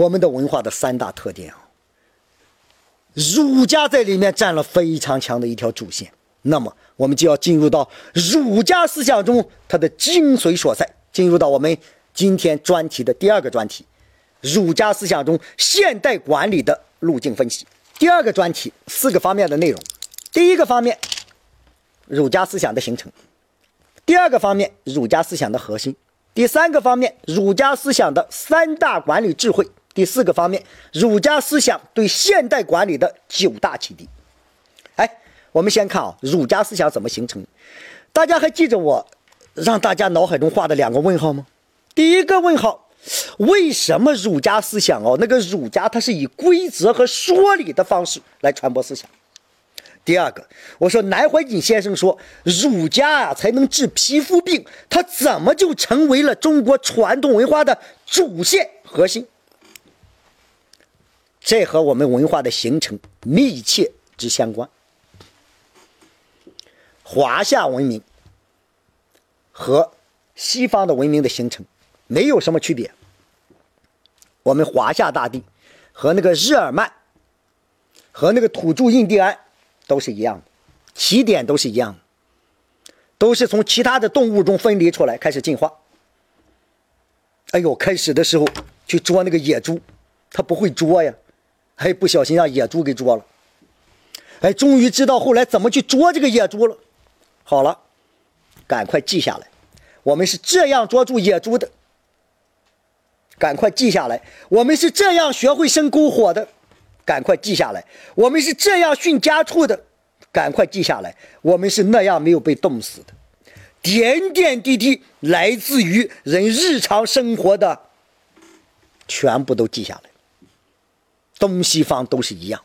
我们的文化的三大特点啊，儒家在里面占了非常强的一条主线。那么，我们就要进入到儒家思想中它的精髓所在，进入到我们今天专题的第二个专题：儒家思想中现代管理的路径分析。第二个专题四个方面的内容。第一个方面，儒家思想的形成；第二个方面，儒家思想的核心；第三个方面，儒家思想的三大管理智慧；第四个方面，儒家思想对现代管理的九大启迪。哎，我们先看啊，儒家思想怎么形成？大家还记着我让大家脑海中画的两个问号吗？第一个问号。为什么儒家思想哦？那个儒家它是以规则和说理的方式来传播思想。第二个，我说南怀瑾先生说儒家啊才能治皮肤病，他怎么就成为了中国传统文化的主线核心？这和我们文化的形成密切之相关。华夏文明和西方的文明的形成。没有什么区别。我们华夏大地和那个日耳曼和那个土著印第安都是一样的，起点都是一样的，都是从其他的动物中分离出来开始进化。哎呦，开始的时候去捉那个野猪，他不会捉呀，还不小心让野猪给捉了。哎，终于知道后来怎么去捉这个野猪了。好了，赶快记下来，我们是这样捉住野猪的。赶快记下来，我们是这样学会生篝火的。赶快记下来，我们是这样训家畜的。赶快记下来，我们是那样没有被冻死的。点点滴滴来自于人日常生活的，全部都记下来。东西方都是一样，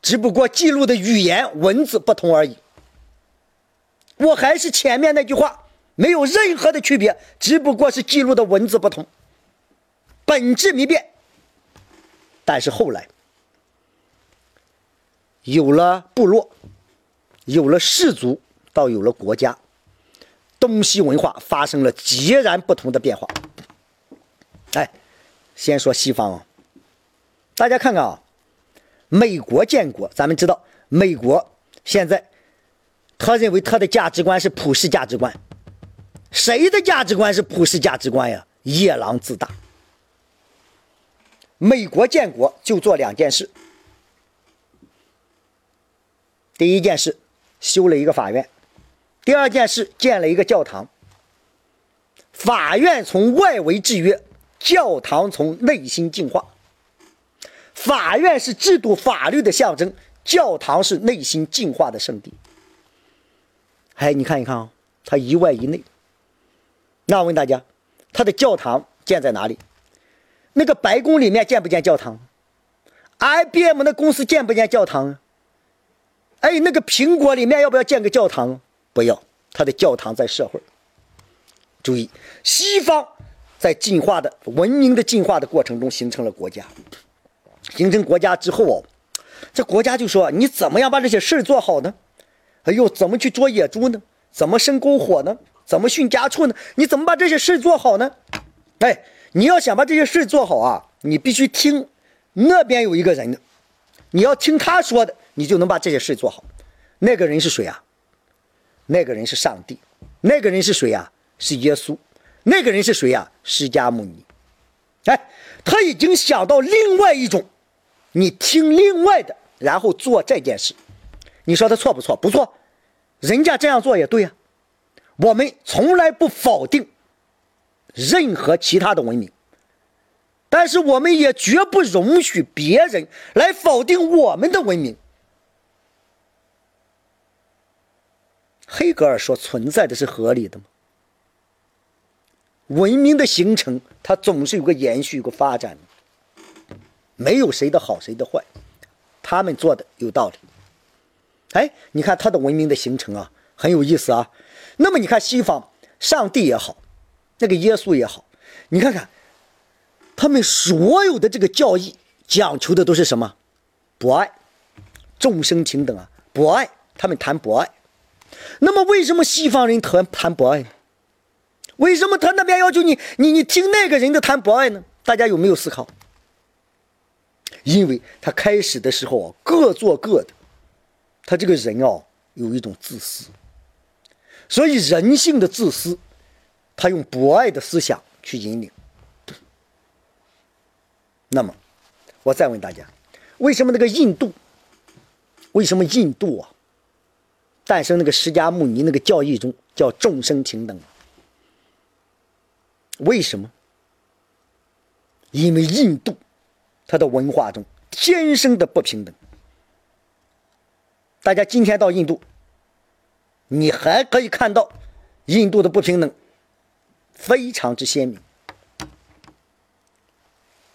只不过记录的语言文字不同而已。我还是前面那句话，没有任何的区别，只不过是记录的文字不同。本质没变，但是后来有了部落，有了氏族，到有了国家，东西文化发生了截然不同的变化。哎，先说西方啊，大家看看啊，美国建国，咱们知道，美国现在他认为他的价值观是普世价值观，谁的价值观是普世价值观呀？夜郎自大。美国建国就做两件事。第一件事，修了一个法院；第二件事，建了一个教堂。法院从外围制约，教堂从内心净化。法院是制度法律的象征，教堂是内心进化的圣地。哎，你看一看啊，它一外一内。那我问大家，它的教堂建在哪里？那个白宫里面建不建教堂？IBM 那公司建不建教堂？哎，那个苹果里面要不要建个教堂？不要，它的教堂在社会。注意，西方在进化的文明的进化的过程中形成了国家，形成国家之后哦，这国家就说你怎么样把这些事做好呢？哎呦，怎么去捉野猪呢？怎么生篝火呢？怎么训家畜呢？你怎么把这些事做好呢？哎。你要想把这些事做好啊，你必须听那边有一个人的，你要听他说的，你就能把这些事做好。那个人是谁啊？那个人是上帝。那个人是谁啊？是耶稣。那个人是谁啊？释迦牟尼。哎，他已经想到另外一种，你听另外的，然后做这件事。你说他错不错？不错，人家这样做也对呀。我们从来不否定。任何其他的文明，但是我们也绝不容许别人来否定我们的文明。黑格尔说：“存在的是合理的吗？文明的形成，它总是有个延续、有个发展的，没有谁的好，谁的坏，他们做的有道理。哎，你看他的文明的形成啊，很有意思啊。那么你看西方，上帝也好。”那个耶稣也好，你看看，他们所有的这个教义讲求的都是什么？博爱，众生平等啊，博爱，他们谈博爱。那么为什么西方人谈谈博爱呢？为什么他那边要求你你你听那个人的谈博爱呢？大家有没有思考？因为他开始的时候啊各做各的，他这个人啊有一种自私，所以人性的自私，他用博爱的思想去引领。那么，我再问大家，为什么那个印度？为什么印度啊诞生那个释迦牟尼那个教义中叫众生平等？为什么？因为印度它的文化中天生的不平等。大家今天到印度，你还可以看到印度的不平等非常之鲜明。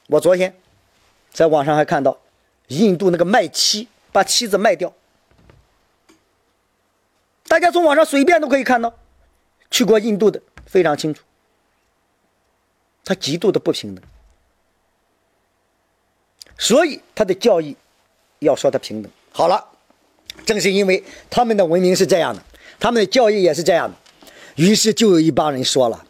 我昨天在网上还看到印度那个卖妻，把妻子卖掉。大家从网上随便都可以看到，去过印度的非常清楚，他极度的不平等。所以他的教义要说他平等。好了，正是因为他们的文明是这样的，他们的教义也是这样的，于是就有一帮人说了，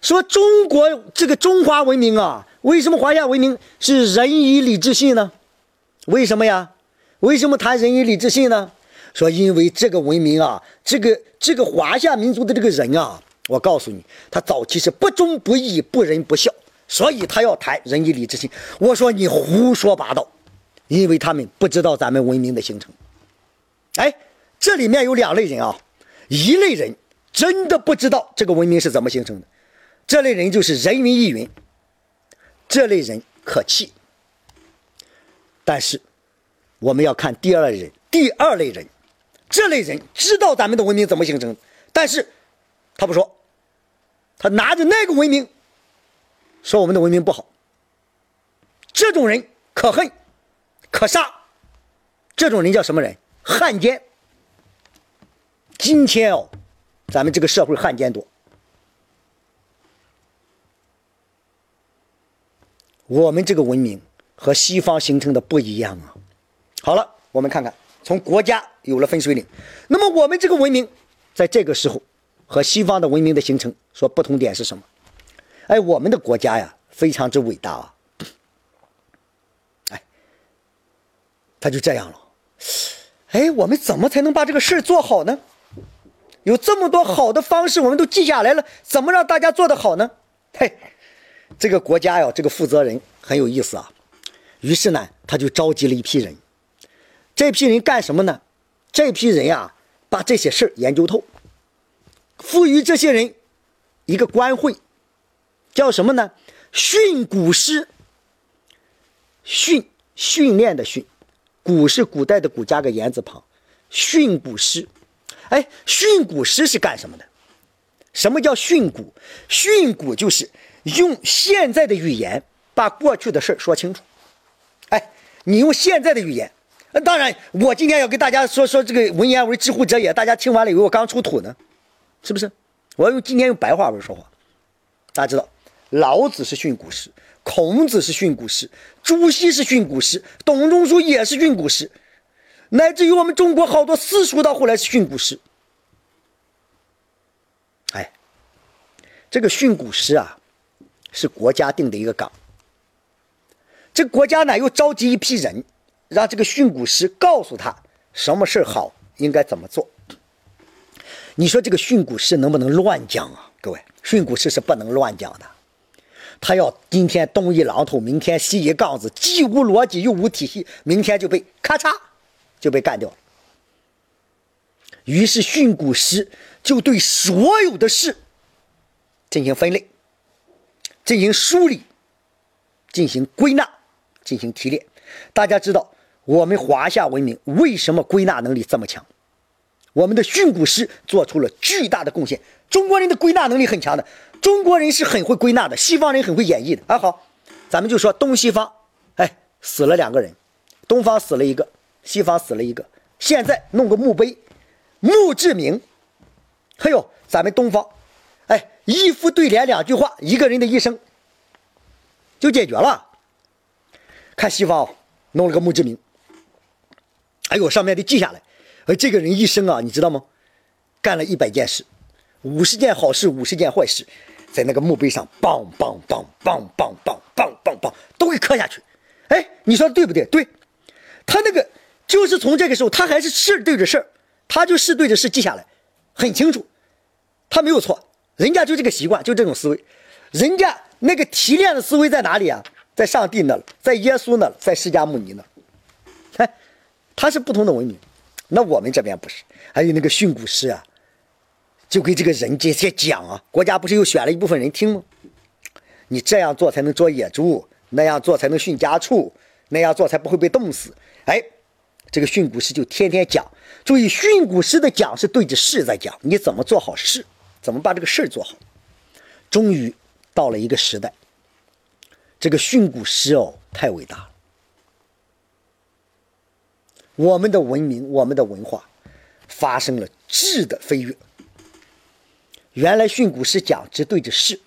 说中国这个中华文明啊，为什么华夏文明是仁义礼智信呢？为什么呀？为什么谈仁义礼智信呢？说因为这个文明啊，这个这个华夏民族的这个人啊，我告诉你，他早期是不忠不义、不仁不孝。所以他要谈仁义礼智信，我说你胡说八道，因为他们不知道咱们文明的形成。哎，这里面有两类人啊，一类人真的不知道这个文明是怎么形成的，这类人就是人云亦云，这类人可气。但是我们要看第二类人，第二类人，这类人知道咱们的文明怎么形成，但是他不说，他拿着那个文明。说我们的文明不好，这种人可恨可杀，这种人叫什么人？汉奸。今天哦，咱们这个社会汉奸多，我们这个文明和西方形成的不一样啊。好了，我们看看，从国家有了分水岭，那么我们这个文明在这个时候和西方的文明的形成，说不同点是什么？哎，我们的国家呀，非常之伟大啊！哎，他就这样了。哎，我们怎么才能把这个事儿做好呢？有这么多好的方式，我们都记下来了，怎么让大家做得好呢？嘿，这个国家呀，这个负责人很有意思啊。于是呢，他就召集了一批人。这批人干什么呢？这批人呀，把这些事儿研究透，赋予这些人一个官会。叫什么呢？训古诗。训训练的训，古是古代的古加个言字旁。训古诗，哎，训古诗是干什么的？什么叫训古？训古就是用现在的语言把过去的事说清楚。哎，你用现在的语言，那当然，我今天要给大家说说这个文言文，之乎者也，大家听完了以为我刚出土呢，是不是？我要用今天用白话文说话，大家知道。老子是训诂师，孔子是训诂师，朱熹是训诂师，董仲舒也是训诂师，乃至于我们中国好多私塾到后来是训诂师。哎，这个训诂师啊，是国家定的一个岗。这国家呢又召集一批人，让这个训诂师告诉他什么事好，应该怎么做。你说这个训诂师能不能乱讲啊？各位，训诂师是不能乱讲的。他要今天东一榔头，明天西一杠子，既无逻辑又无体系，明天就被咔嚓就被干掉了。于是训诂师就对所有的事进行分类、进行梳理、进行归纳、进行提炼。大家知道我们华夏文明为什么归纳能力这么强？我们的训诂师做出了巨大的贡献。中国人的归纳能力很强的。中国人是很会归纳的，西方人很会演绎的。啊，好，咱们就说东西方，哎，死了两个人，东方死了一个，西方死了一个。现在弄个墓碑，墓志铭，还有咱们东方，哎，一副对联两句话，一个人的一生就解决了。看西方弄了个墓志铭，哎呦，上面得记下来，而这个人一生啊，你知道吗？干了一百件事，五十件好事，五十件坏事。在那个墓碑上，梆梆梆梆梆梆梆梆梆，都给刻下去。哎，你说对不对？对，他那个就是从这个时候，他还是事对着事，他就事对着事记下来，很清楚，他没有错，人家就这个习惯，就这种思维，人家那个提炼的思维在哪里啊？在上帝那了，在耶稣那了，在释迦牟尼那，哎，他是不同的文明，那我们这边不是，还有那个训诂师啊，就给这个人这些讲啊，国家不是又选了一部分人听吗？你这样做才能捉野猪，那样做才能训家畜，那样做才不会被冻死。哎，这个训诂师就天天讲。注意，训诂师的讲是对着事在讲，你怎么做好事，怎么把这个事做好。终于到了一个时代，这个训诂师哦，太伟大了。我们的文明，我们的文化发生了质的飞跃。原来训诂师讲只对着事。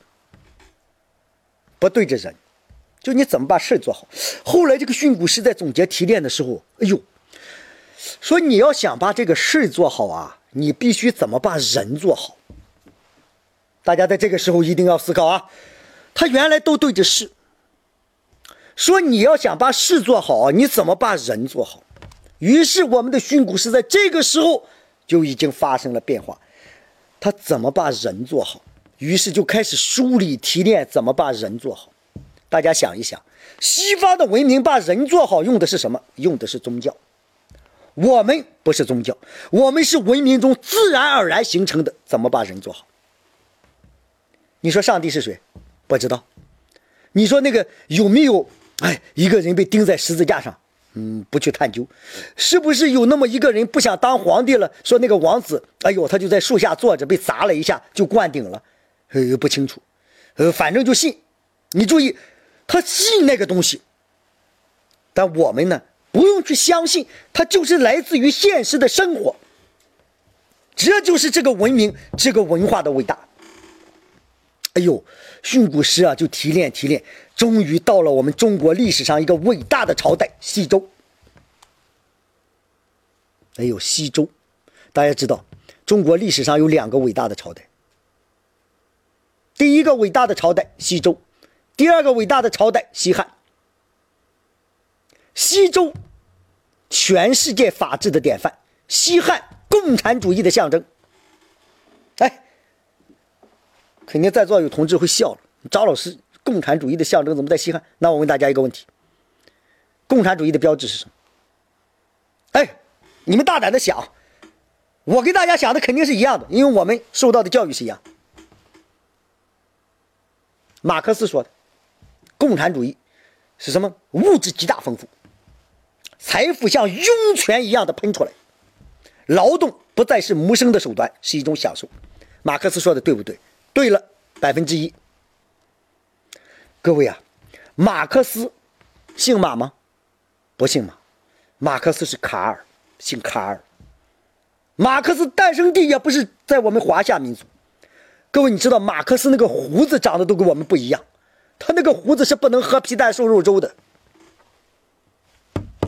不对着人，就你怎么把事做好。后来这个训诂师在总结提炼的时候，哎呦，说你要想把这个事做好啊，你必须怎么把人做好。大家在这个时候一定要思考啊。他原来都对着事，说你要想把事做好，你怎么把人做好？于是我们的训诂师在这个时候就已经发生了变化，他怎么把人做好？于是就开始梳理提炼怎么把人做好。大家想一想，西方的文明把人做好用的是什么？用的是宗教。我们不是宗教，我们是文明中自然而然形成的。怎么把人做好？你说上帝是谁？不知道。你说那个有没有？哎，一个人被钉在十字架上，嗯，不去探究，是不是有那么一个人不想当皇帝了？说那个王子，哎呦，他就在树下坐着，被砸了一下就灌顶了。呃，不清楚，呃，反正就信。你注意，他信那个东西，但我们呢，不用去相信，它就是来自于现实的生活。这就是这个文明、这个文化的伟大。哎呦，训诂师啊，就提炼提炼，终于到了我们中国历史上一个伟大的朝代——西周。哎呦，西周，大家知道，中国历史上有两个伟大的朝代。第一个伟大的朝代西周，第二个伟大的朝代西汉。西周，全世界法治的典范；西汉，共产主义的象征。哎，肯定在座有同志会笑了，张老师，共产主义的象征怎么在西汉？那我问大家一个问题：共产主义的标志是什么？哎，你们大胆的想，我跟大家想的肯定是一样的，因为我们受到的教育是一样。马克思说的，共产主义是什么？物质极大丰富，财富像涌泉一样的喷出来，劳动不再是谋生的手段，是一种享受。马克思说的对不对？对了，百分之一。各位啊，马克思姓马吗？不姓马，马克思是卡尔，姓卡尔。马克思诞生地也不是在我们华夏民族。各位，你知道马克思那个胡子长得都跟我们不一样，他那个胡子是不能喝皮蛋瘦肉粥的。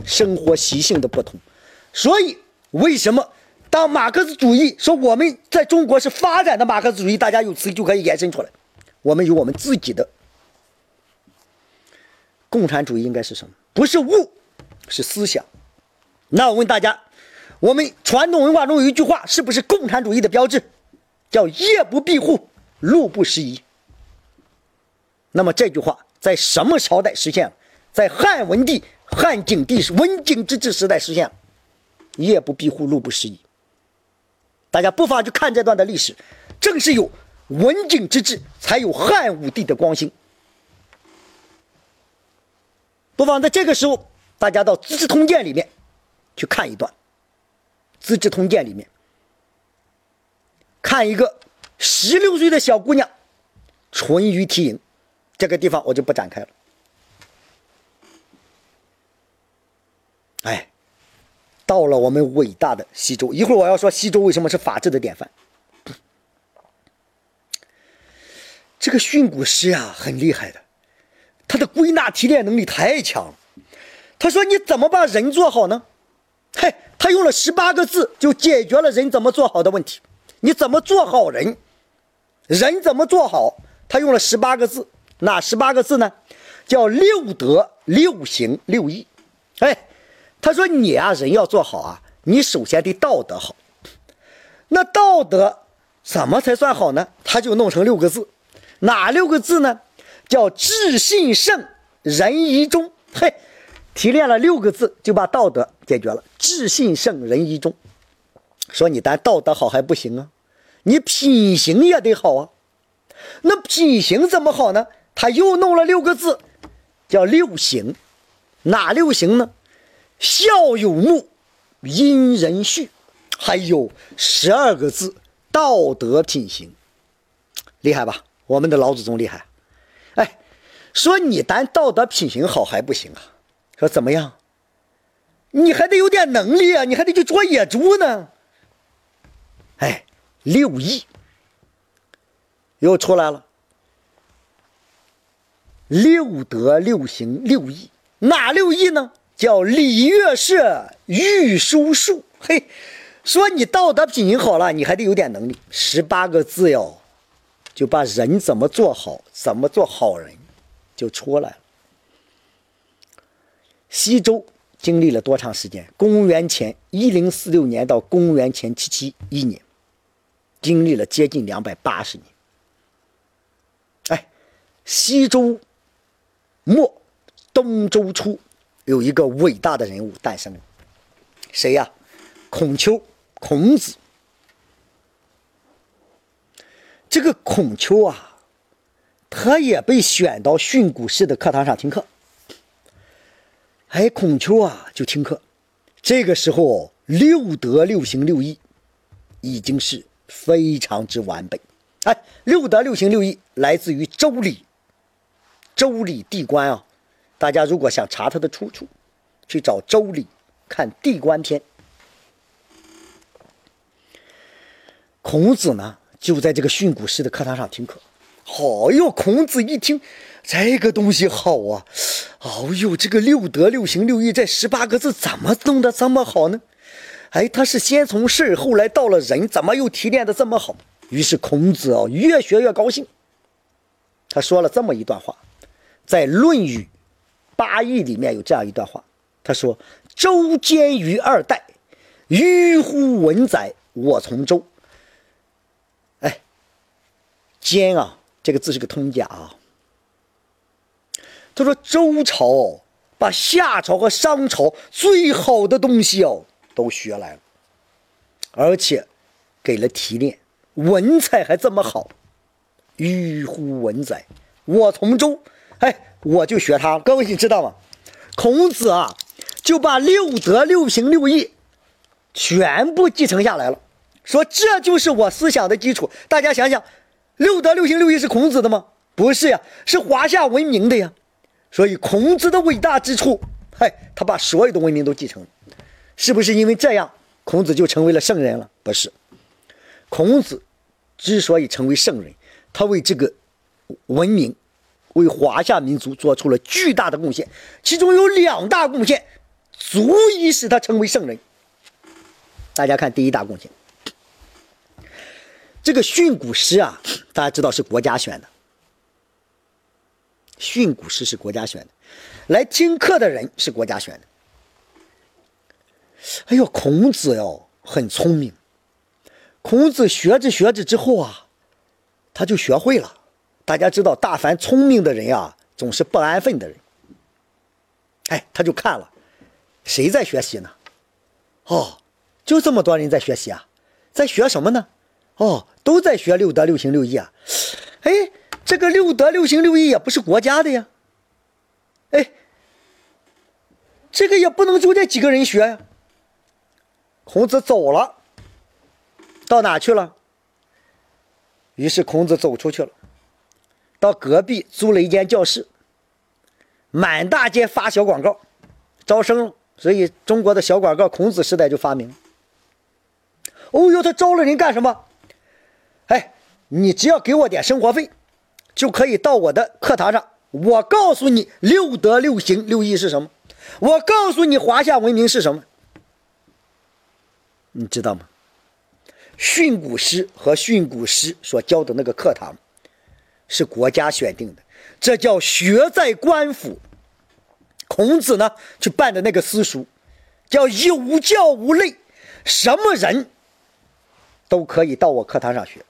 生活习性的不同，所以为什么当马克思主义说我们在中国是发展的马克思主义，大家有词就可以延伸出来，我们有我们自己的共产主义应该是什么？不是物，是思想。那我问大家，我们传统文化中有一句话，是不是共产主义的标志？叫夜不闭户，路不拾遗。那么这句话在什么朝代实现了？在汉文帝、汉景帝文景之治时代实现了。夜不闭户，路不拾遗。大家不妨去看这段的历史，正是有文景之治，才有汉武帝的光兴。不妨在这个时候，大家到《资治通鉴》里面去看一段，《资治通鉴》里面。看一个十六岁的小姑娘，淳于缇萦，这个地方我就不展开了。哎，到了我们伟大的西周，一会儿我要说西周为什么是法治的典范。这个训诂师啊，很厉害的，他的归纳提炼能力太强。他说：“你怎么把人做好呢？”嘿，他用了十八个字就解决了人怎么做好的问题。你怎么做好人？人怎么做好？他用了十八个字，哪十八个字呢？叫六德六行六义。哎，他说你啊，人要做好啊，你首先得道德好。那道德怎么才算好呢？他就弄成六个字，哪六个字呢？叫智信圣仁义忠。嘿，提炼了六个字就把道德解决了。智信圣仁义忠，说你单道德好还不行啊，你品行也得好啊。那品行怎么好呢？他又弄了六个字，叫六行。哪六行呢？孝有目，殷人序，还有十二个字，道德品行，厉害吧？我们的老祖宗厉害。哎，说你单道德品行好还不行啊？说怎么样？你还得有点能力啊，你还得去捉野猪呢。哎，六艺又出来了，六德六行六艺，哪六艺呢？叫礼乐射御书数。嘿，说你道德品行好了，你还得有点能力。十八个字哟，就把人怎么做好，怎么做好人，就出来了。西周经历了多长时间？公元前一零四六年到公元前七七一年，经历了接近两百八十年。哎，西周末，东周初。有一个伟大的人物诞生了，谁呀？孔丘，孔子。这个孔丘啊，他也被选到训诂师的课堂上听课。哎，孔丘啊，就听课。这个时候，六德六行六义已经是非常之完备。哎，六德六行六义来自于《周礼》，《周礼》地官啊。大家如果想查它的出处，去找《周礼》看《地官篇》。孔子呢，就在这个训诂师的课堂上听课。好哟，孔子一听，这个东西好啊！哦哟，这个六德六行六义这十八个字怎么弄得这么好呢？哎，他是先从事，后来到了人，怎么又提炼的这么好？于是孔子哦，越学越高兴。他说了这么一段话，在《论语》。八义里面有这样一段话，他说：“周监于二代，迂乎文宰，我从周。”哎，监啊，这个字是个通假啊。他说周朝把夏朝和商朝最好的东西哦都学来了，而且给了提炼，文采还这么好，迂乎文宰，我从周。哎。我就学他，各位你知道吗？孔子啊，就把六德六行六义全部继承下来了，说这就是我思想的基础。大家想想，六德六行六义是孔子的吗？不是呀，是华夏文明的呀。所以孔子的伟大之处，嗨，他把所有的文明都继承，是不是因为这样，孔子就成为了圣人了？不是，孔子之所以成为圣人，他为这个文明。为华夏民族做出了巨大的贡献，其中有两大贡献，足以使他成为圣人。大家看第一大贡献，这个训诂师啊，大家知道是国家选的，训诂师是国家选的，来听课的人是国家选的。哎呦，孔子哟很聪明，孔子学着学着之后啊，他就学会了。大家知道，大凡聪明的人呀，总是不安分的人。哎，他就看了，谁在学习呢？哦，就这么多人在学习啊，在学什么呢？哦，都在学六德六行六义啊。哎，这个六德六行六义也不是国家的呀。哎，这个也不能就这几个人学呀。孔子走了，到哪去了？于是孔子走出去了。到隔壁租了一间教室，满大街发小广告，招生。所以中国的小广告，孔子时代就发明。哦呦，他招了人干什么？哎，你只要给我点生活费，就可以到我的课堂上。我告诉你六德六行六义是什么，我告诉你华夏文明是什么，你知道吗？训诂师和训诂师所教的那个课堂。是国家选定的，这叫学在官府。孔子呢去办的那个私塾，叫有教无类，什么人都可以到我课堂上学。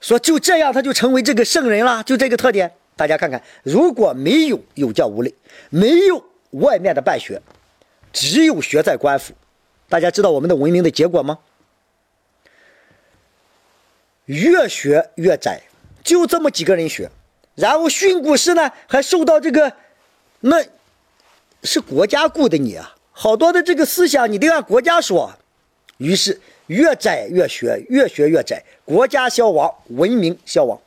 说就这样，他就成为这个圣人了，就这个特点。大家看看，如果没有有教无类，没有外面的办学，只有学在官府，大家知道我们的文明的结果吗？越学越窄，就这么几个人学，然后训诂师呢还受到这个，那是国家雇的你啊，好多的这个思想你得按国家说，于是。越窄越学，越学越窄，国家消亡，文明消亡。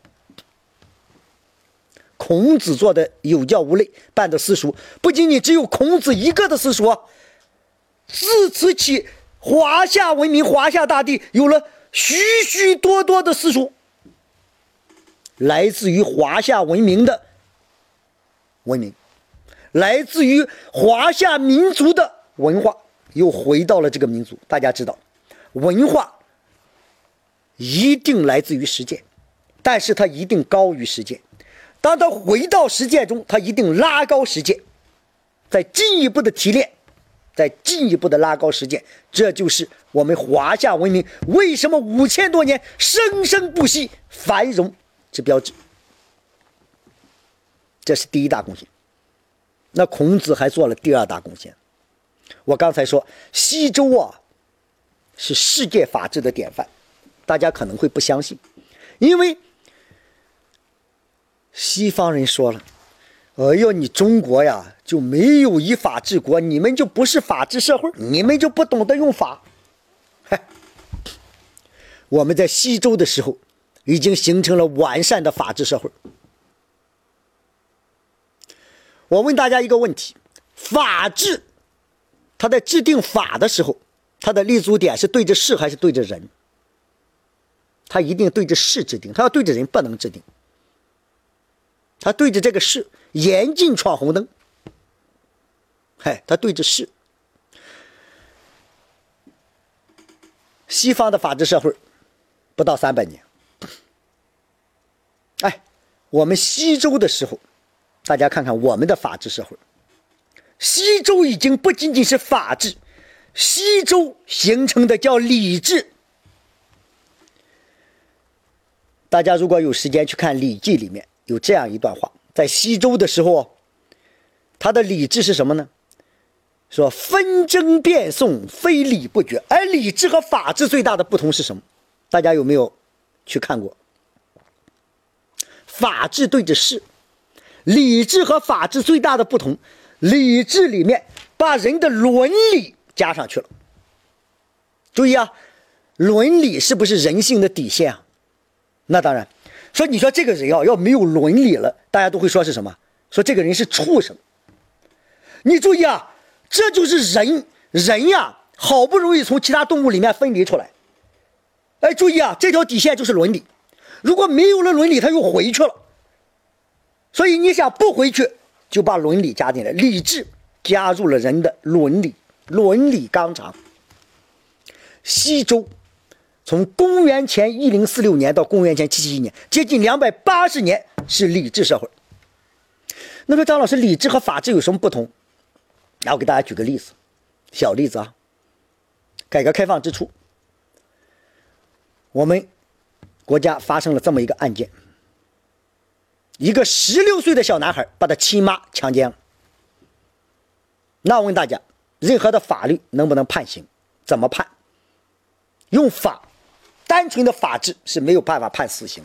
孔子做的有教无类，办的私塾，不仅仅只有孔子一个的私塾，自此起，华夏文明、华夏大地有了许许多多的私塾，来自于华夏文明的文明，来自于华夏民族的文化，又回到了这个民族。大家知道。文化一定来自于实践，但是它一定高于实践。当它回到实践中，它一定拉高实践，再进一步的提炼，再进一步的拉高实践。这就是我们华夏文明为什么五千多年生生不息、繁荣之标志。这是第一大贡献。那孔子还做了第二大贡献。我刚才说西周啊。是世界法治的典范，大家可能会不相信，因为西方人说了：“哎呦，你中国呀就没有依法治国，你们就不是法治社会，你们就不懂得用法。”嗨，我们在西周的时候已经形成了完善的法治社会。我问大家一个问题：法治，他在制定法的时候。他的立足点是对着事还是对着人？他一定对着事制定，他要对着人不能制定。他对着这个事，严禁闯红灯。嗨，他对着事。西方的法治社会不到三百年。我们西周的时候，大家看看我们的法治社会，西周已经不仅仅是法治。西周形成的叫礼制，大家如果有时间去看《礼记》，里面有这样一段话：在西周的时候，他的礼制是什么呢？说纷争辩讼，非礼不绝。而礼制和法治最大的不同是什么？大家有没有去看过？法治对着事，礼制和法治最大的不同，礼制里面把人的伦理。加上去了，注意啊，伦理是不是人性的底线啊？那当然，说你说这个人啊，要没有伦理了，大家都会说是什么？说这个人是畜生。你注意啊，这就是人人呀，好不容易从其他动物里面分离出来。哎，注意啊，这条底线就是伦理，如果没有了伦理，他又回去了。所以你想不回去，就把伦理加进来，理智加入了人的伦理。伦理纲常。西周从公元前一零四六年到公元前七七一年，接近两百八十年是礼制社会。那么张老师，礼制和法治有什么不同？那我给大家举个例子，小例子啊。改革开放之初，我们国家发生了这么一个案件：一个十六岁的小男孩把他亲妈强奸了。那我问大家。任何的法律能不能判刑？怎么判？用法，单纯的法治是没有办法判死刑。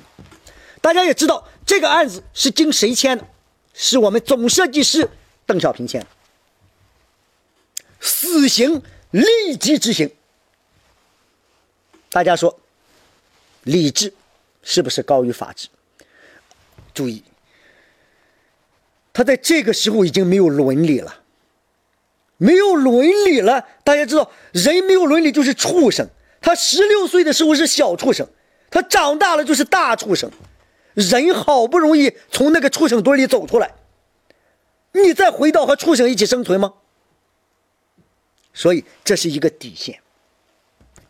大家也知道，这个案子是经谁签的？是我们总设计师邓小平签的。死刑立即执行。大家说，理智是不是高于法治？注意，他在这个时候已经没有伦理了。没有伦理了，大家知道，人没有伦理就是畜生。他十六岁的时候是小畜生，他长大了就是大畜生。人好不容易从那个畜生堆里走出来，你再回到和畜生一起生存吗？所以这是一个底线，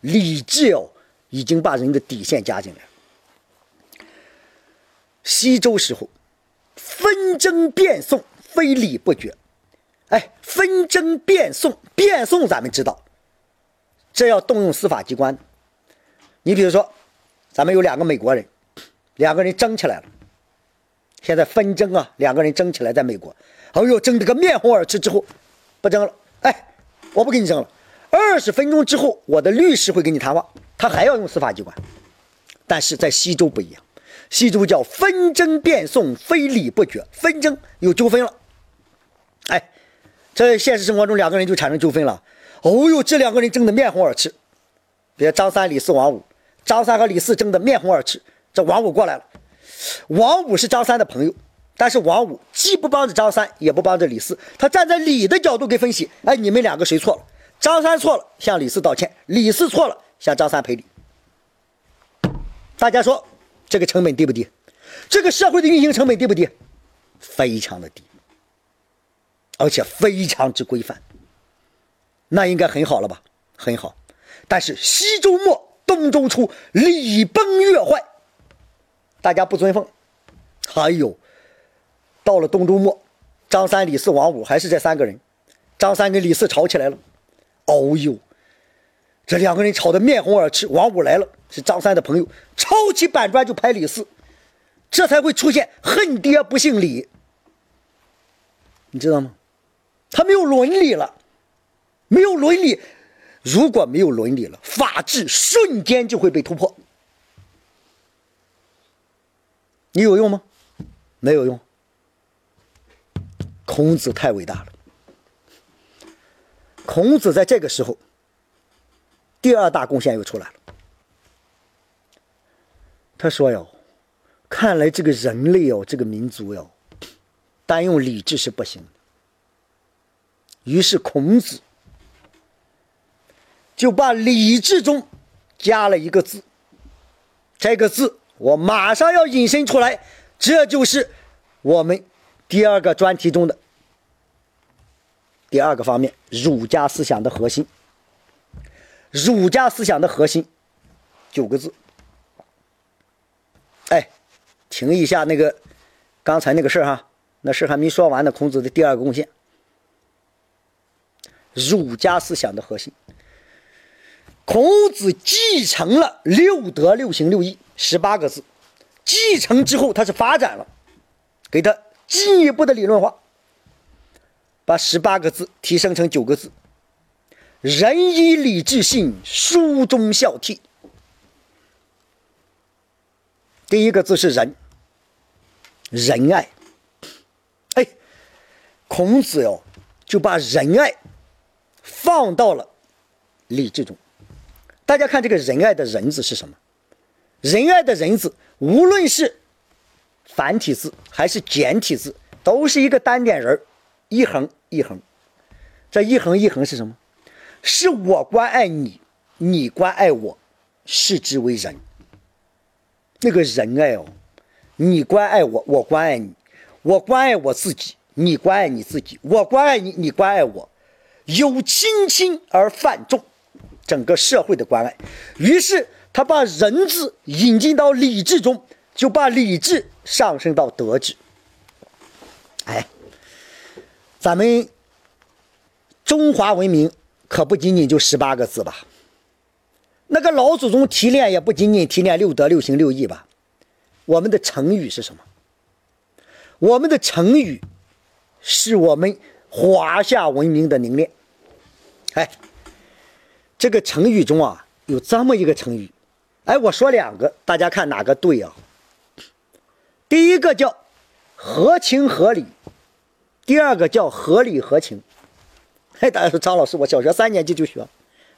理智哦，已经把人的底线加进来。西周时候，纷争辩讼，非礼不绝。哎，纷争辩讼，辩讼咱们知道，这要动用司法机关。你比如说，咱们有两个美国人，两个人争起来了。现在纷争啊，两个人争起来，在美国，哎呦，争得个面红耳赤之后，不争了。哎，我不跟你争了。二十分钟之后，我的律师会跟你谈话，他还要用司法机关。但是在西周不一样，西周叫纷争辩讼，非礼不绝。纷争有纠纷了，哎，在现实生活中两个人就产生纠纷了。哦呦，这两个人争得面红耳赤，别张三、李四、王五，张三和李四争得面红耳赤，这王五过来了。王五是张三的朋友，但是王五既不帮着张三，也不帮着李四，他站在李的角度给分析。哎，你们两个谁错了？张三错了，向李四道歉；李四错了，向张三赔礼。大家说这个成本低不低？这个社会的运行成本低不低？非常的低，而且非常之规范。那应该很好了吧？很好。但是西周末，东周初，礼崩乐坏。大家不尊奉，还有，到了东周末，张三、李四、王五还是这三个人，张三跟李四吵起来了，哦呦，这两个人吵得面红耳赤。王五来了，是张三的朋友，抄起板砖就拍李四，这才会出现恨爹不姓李，你知道吗？他没有伦理了，没有伦理，如果没有伦理了，法治瞬间就会被突破。你有用吗？没有用。孔子太伟大了。孔子在这个时候，第二大贡献又出来了。他说：“哟，看来这个人类哦，这个民族哟，单用理智是不行的。”于是孔子就把礼智中加了一个字，这个字。我马上要引申出来，这就是我们第二个专题中的第二个方面——儒家思想的核心。儒家思想的核心九个字。哎，停一下，那个刚才那个事儿哈，那事还没说完呢。孔子的第二个贡献：儒家思想的核心。孔子继承了六德、六行、六义。十八个字，继承之后，他是发展了，给他进一步的理论化，把十八个字提升成九个字：仁以礼智信，书忠孝悌。第一个字是仁，仁爱。哎，孔子哟，就把仁爱放到了礼智中。大家看这个仁爱的仁字是什么？仁爱的仁字，无论是繁体字还是简体字，都是一个单点人一横一横。这一横一横是什么？是我关爱你，你关爱我，视之为仁。那个仁爱哦，你关爱我，我关爱你，我关爱我自己，你关爱你自己，我关爱你，你关爱我，有亲亲而泛重，整个社会的关爱。于是。他把仁字引进到礼智中，就把礼智上升到德智。哎，咱们中华文明可不仅仅就十八个字吧？那个老祖宗提炼也不仅仅提炼六德、六行、六义吧？我们的成语是什么？我们的成语是我们华夏文明的凝练。哎，这个成语中啊，有这么一个成语。哎，我说两个，大家看哪个对啊？第一个叫合情合理，第二个叫合理合情。哎，大家说张老师，我小学三年级就学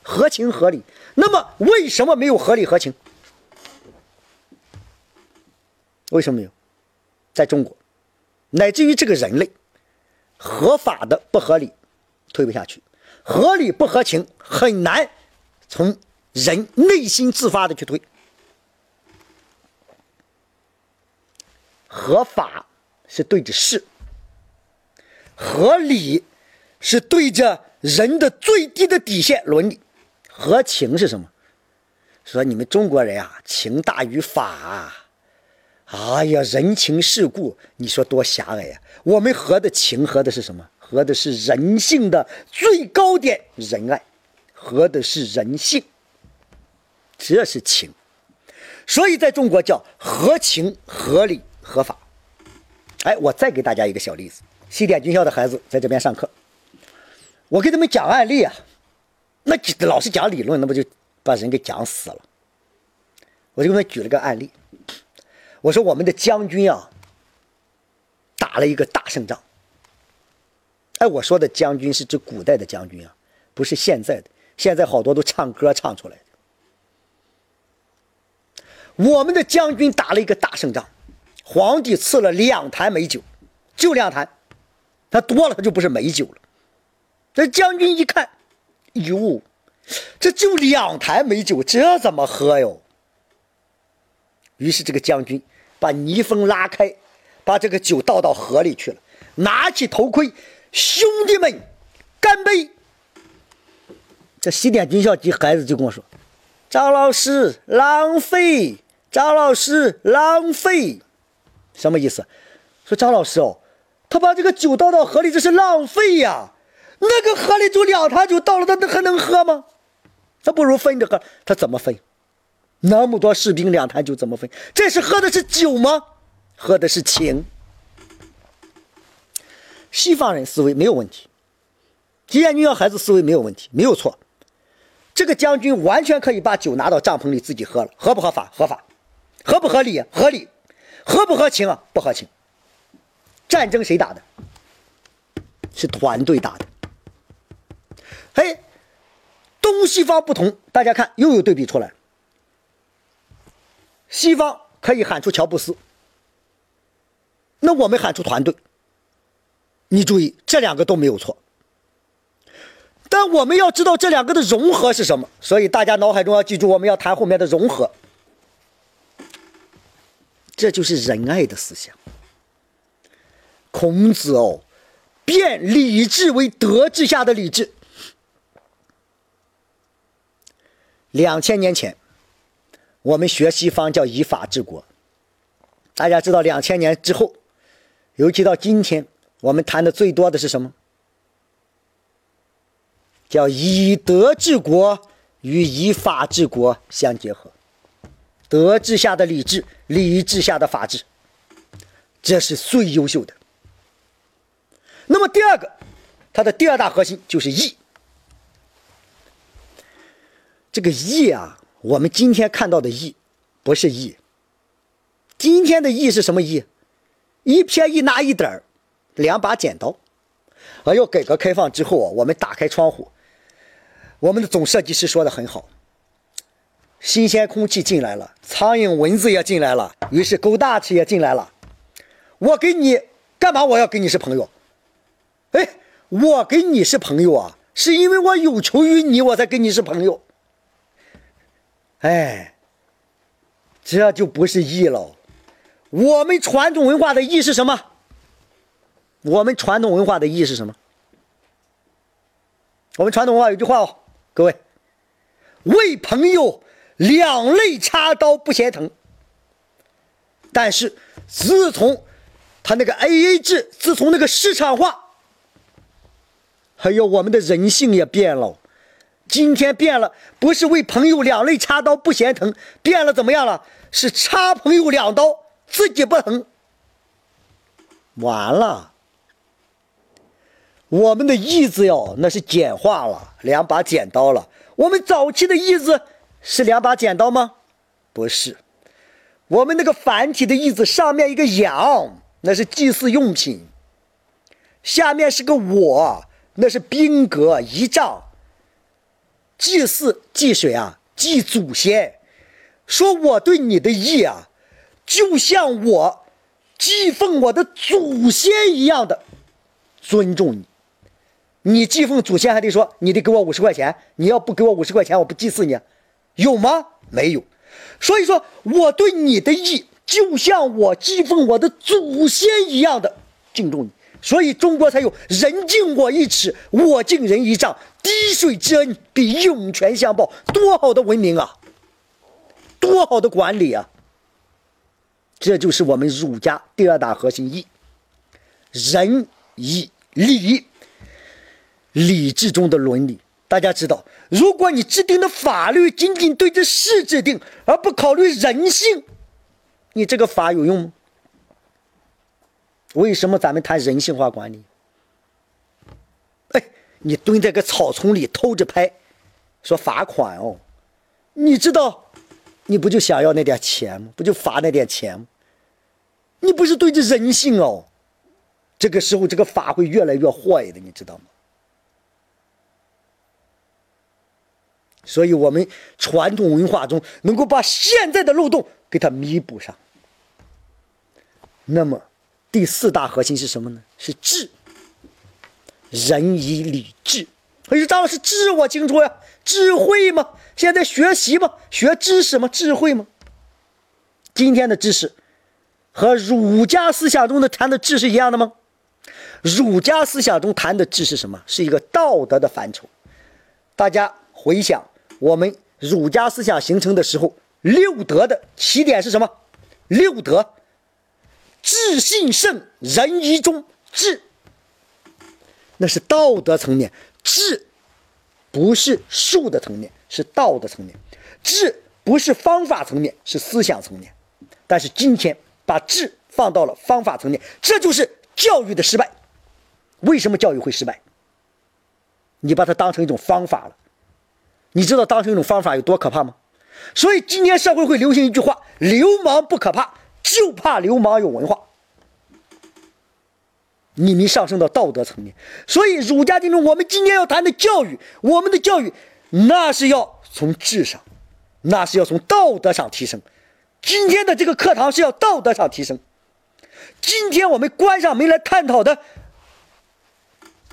合情合理，那么为什么没有合理合情？为什么没有？在中国，乃至于这个人类，合法的不合理，推不下去；合理不合情，很难从。人内心自发的去推，合法是对着事，合理是对着人的最低的底线伦理，合情是什么？说你们中国人啊，情大于法啊，哎呀，人情世故，你说多狭隘呀！我们合的情，合的是什么？合的是人性的最高点，仁爱，合的是人性，这是情。所以在中国叫合情、合理、合法。哎，我再给大家一个小例子：西点军校的孩子在这边上课，我给他们讲案例啊，那老师讲理论，那不就把人给讲死了？我就给他们举了个案例。我说我们的将军啊，打了一个大胜仗。哎，我说的将军是指古代的将军啊，不是现在的。现在好多都唱歌唱出来的。我们的将军打了一个大胜仗，皇帝赐了两坛美酒，就两坛，他多了他就不是美酒了。这将军一看，哟，这就两坛美酒，这怎么喝哟？于是这个将军。把泥封拉开，把这个酒倒到河里去了。拿起头盔，兄弟们，干杯！这西点军校级孩子就跟我说：“张老师浪费，张老师浪费，什么意思？说张老师哦，他把这个酒倒到河里，这是浪费呀！那个河里就两坛酒倒了，他那还能喝吗？他不如分着喝，他怎么分？”那么多士兵，两坛酒怎么分？这是喝的是酒吗？喝的是情。西方人思维没有问题，吉安军要孩子思维没有问题，没有错。这个将军完全可以把酒拿到帐篷里自己喝了，合不合法？合法。合不合理？合理。合不合情啊？不合情。战争谁打的？是团队打的。嘿，东西方不同，大家看又有对比出来。西方可以喊出乔布斯，那我们喊出团队。你注意，这两个都没有错，但我们要知道这两个的融合是什么。所以大家脑海中要记住，我们要谈后面的融合，这就是仁爱的思想。孔子哦，变礼智为德治下的礼智，两千年前。我们学西方叫以法治国，大家知道两千年之后，尤其到今天，我们谈的最多的是什么？叫以德治国与以法治国相结合，德治下的礼治，礼治下的法治，这是最优秀的。那么第二个，它的第二大核心就是义，这个义啊。我们今天看到的义，不是义。今天的义是什么义？一撇一捺一点儿，两把剪刀。哎呦，改革开放之后啊，我们打开窗户，我们的总设计师说的很好，新鲜空气进来了，苍蝇蚊子也进来了，于是狗大吃也进来了。我跟你干嘛？我要跟你是朋友？哎，我跟你是朋友啊，是因为我有求于你，我才跟你是朋友。哎，这就不是义了。我们传统文化的义是什么？我们传统文化的义是什么？我们传统文化有句话哦，各位，为朋友两肋插刀不嫌疼。但是自从他那个 A A 制，自从那个市场化，还有我们的人性也变了。今天变了，不是为朋友两肋插刀不嫌疼，变了怎么样了？是插朋友两刀，自己不疼。完了，我们的义字哟，那是简化了，两把剪刀了。我们早期的义字是两把剪刀吗？不是，我们那个繁体的义字上面一个羊，那是祭祀用品；下面是个我，那是宾格仪仗。祭祀祭水啊，祭祖先。说我对你的义啊，就像我祭奉我的祖先一样的尊重你。你祭奉祖先还得说你得给我五十块钱，你要不给我五十块钱，我不祭祀你，有吗？没有。所以说我对你的义，就像我祭奉我的祖先一样的敬重你。所以中国才有人敬我一尺，我敬人一丈。滴水之恩比涌泉相报，多好的文明啊！多好的管理啊！这就是我们儒家第二大核心义：仁义礼。理智中的伦理。大家知道，如果你制定的法律仅仅对着事制定，而不考虑人性，你这个法有用吗？为什么咱们谈人性化管理？哎，你蹲在个草丛里偷着拍，说罚款哦，你知道，你不就想要那点钱吗？不就罚那点钱吗？你不是对着人性哦，这个时候这个法会越来越坏的，你知道吗？所以，我们传统文化中能够把现在的漏洞给它弥补上。那么，第四大核心是什么呢？是智，仁以礼智。可是张老师，智我清楚呀，智慧吗？现在学习吗？学知识吗？智慧吗？今天的知识和儒家思想中的谈的智是一样的吗？儒家思想中谈的智是什么？是一个道德的范畴。大家回想。我们儒家思想形成的时候，六德的起点是什么？六德：智、信、圣、仁、义、忠。智，那是道德层面；智，不是术的层面，是道德层面；智，不是方法层面，是思想层面。但是今天把智放到了方法层面，这就是教育的失败。为什么教育会失败？你把它当成一种方法了。你知道当成一种方法有多可怕吗？所以今天社会会流行一句话：“流氓不可怕，就怕流氓有文化。”你们上升到道德层面，所以儒家经中，我们今天要谈的教育，我们的教育那是要从智上，那是要从道德上提升。今天的这个课堂是要道德上提升。今天我们关上门来探讨的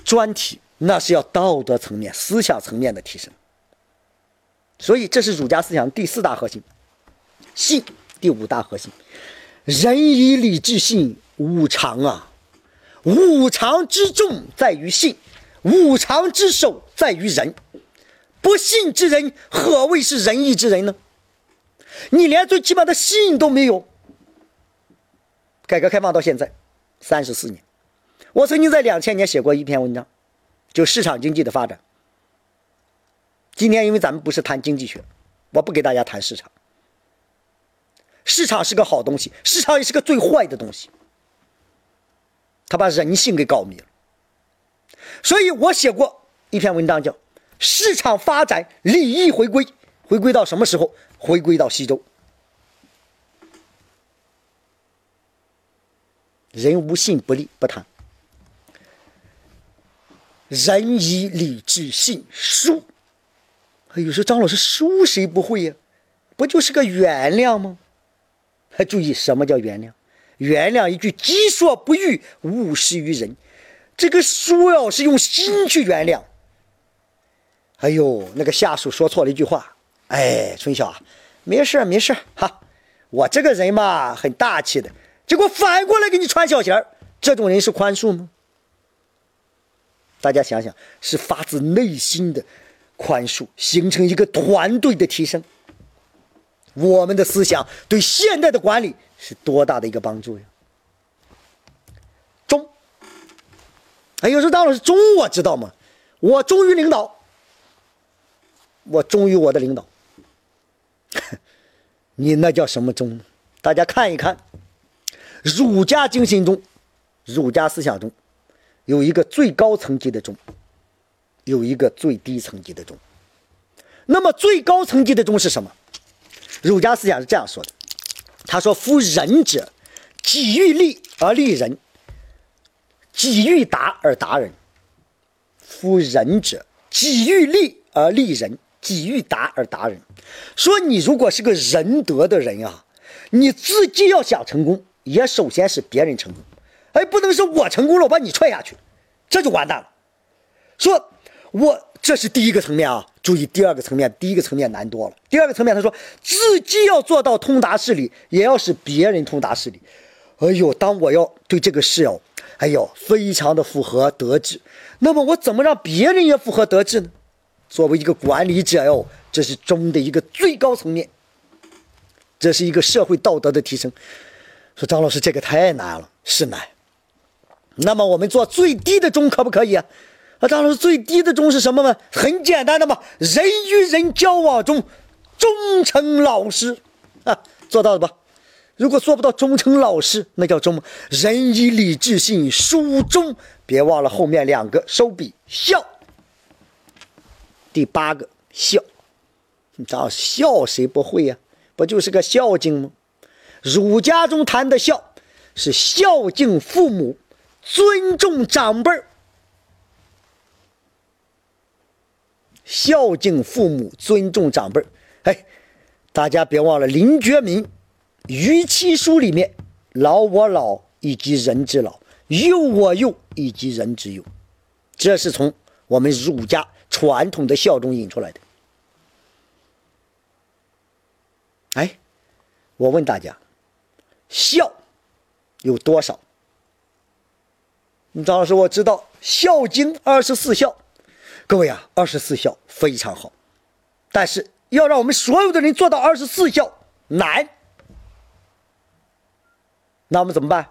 专题，那是要道德层面、思想层面的提升。所以，这是儒家思想第四大核心，信第五大核心，仁以礼智信五常啊，五常之重在于信，五常之首在于仁。不信之人，何谓是仁义之人呢？你连最起码的信都没有。改革开放到现在三十四年，我曾经在两千年写过一篇文章，就市场经济的发展。今天，因为咱们不是谈经济学，我不给大家谈市场。市场是个好东西，市场也是个最坏的东西。他把人性给搞迷了。所以我写过一篇文章，叫《市场发展，利益回归》，回归到什么时候？回归到西周。人无信不立，不谈。仁以礼智信书。有时候张老师书谁不会呀？不就是个原谅吗？还注意什么叫原谅？原谅一句“己所不欲，勿施于人”。这个书要是用心去原谅。哎呦，那个下属说错了一句话。哎，春晓啊，没事没事哈。我这个人嘛，很大气的。结果反过来给你穿小鞋这种人是宽恕吗？大家想想，是发自内心的。宽恕形成一个团队的提升，我们的思想对现代的管理是多大的一个帮助呀？忠，哎，有时候当老师忠，我知道吗？我忠于领导，我忠于我的领导。你那叫什么忠？大家看一看，儒家精神中，儒家思想中，有一个最高层级的忠。有一个最低层级的忠，那么最高层级的忠是什么？儒家思想是这样说的：他说，夫仁者，己欲立而立人，己欲达而达人。夫仁者，己欲立而立人，己欲达而达人。说你如果是个仁德的人啊，你自己要想成功，也首先是别人成功，哎，不能是我成功了，我把你踹下去，这就完蛋了。说。我这是第一个层面啊，注意第二个层面，第一个层面难多了。第二个层面，他说自己要做到通达事理，也要使别人通达事理。哎呦，当我要对这个事哦，哎呦，非常的符合德治，那么我怎么让别人也符合德治呢？作为一个管理者哟，这是中的一个最高层面，这是一个社会道德的提升。说张老师这个太难了，是难。那么我们做最低的忠可不可以？啊，张老师最低的忠是什么呢？很简单的嘛，人与人交往中忠诚老实啊，做到了吧？如果做不到忠诚老实，那叫忠。仁以礼智信，书忠。别忘了后面两个收笔孝。第八个孝，你知道孝谁不会呀？不就是个孝敬吗？儒家中谈的孝，是孝敬父母，尊重长辈儿。孝敬父母，尊重长辈儿。哎，大家别忘了林觉民《于其书》里面“老我老”以及“人之老”，“幼我幼”以及“人之幼”，这是从我们儒家传统的孝中引出来的。哎，我问大家，孝有多少？张老师，我知道《孝经》二十四孝，各位啊，二十四孝非常好，但是要让我们所有的人做到二十四孝难，那我们怎么办？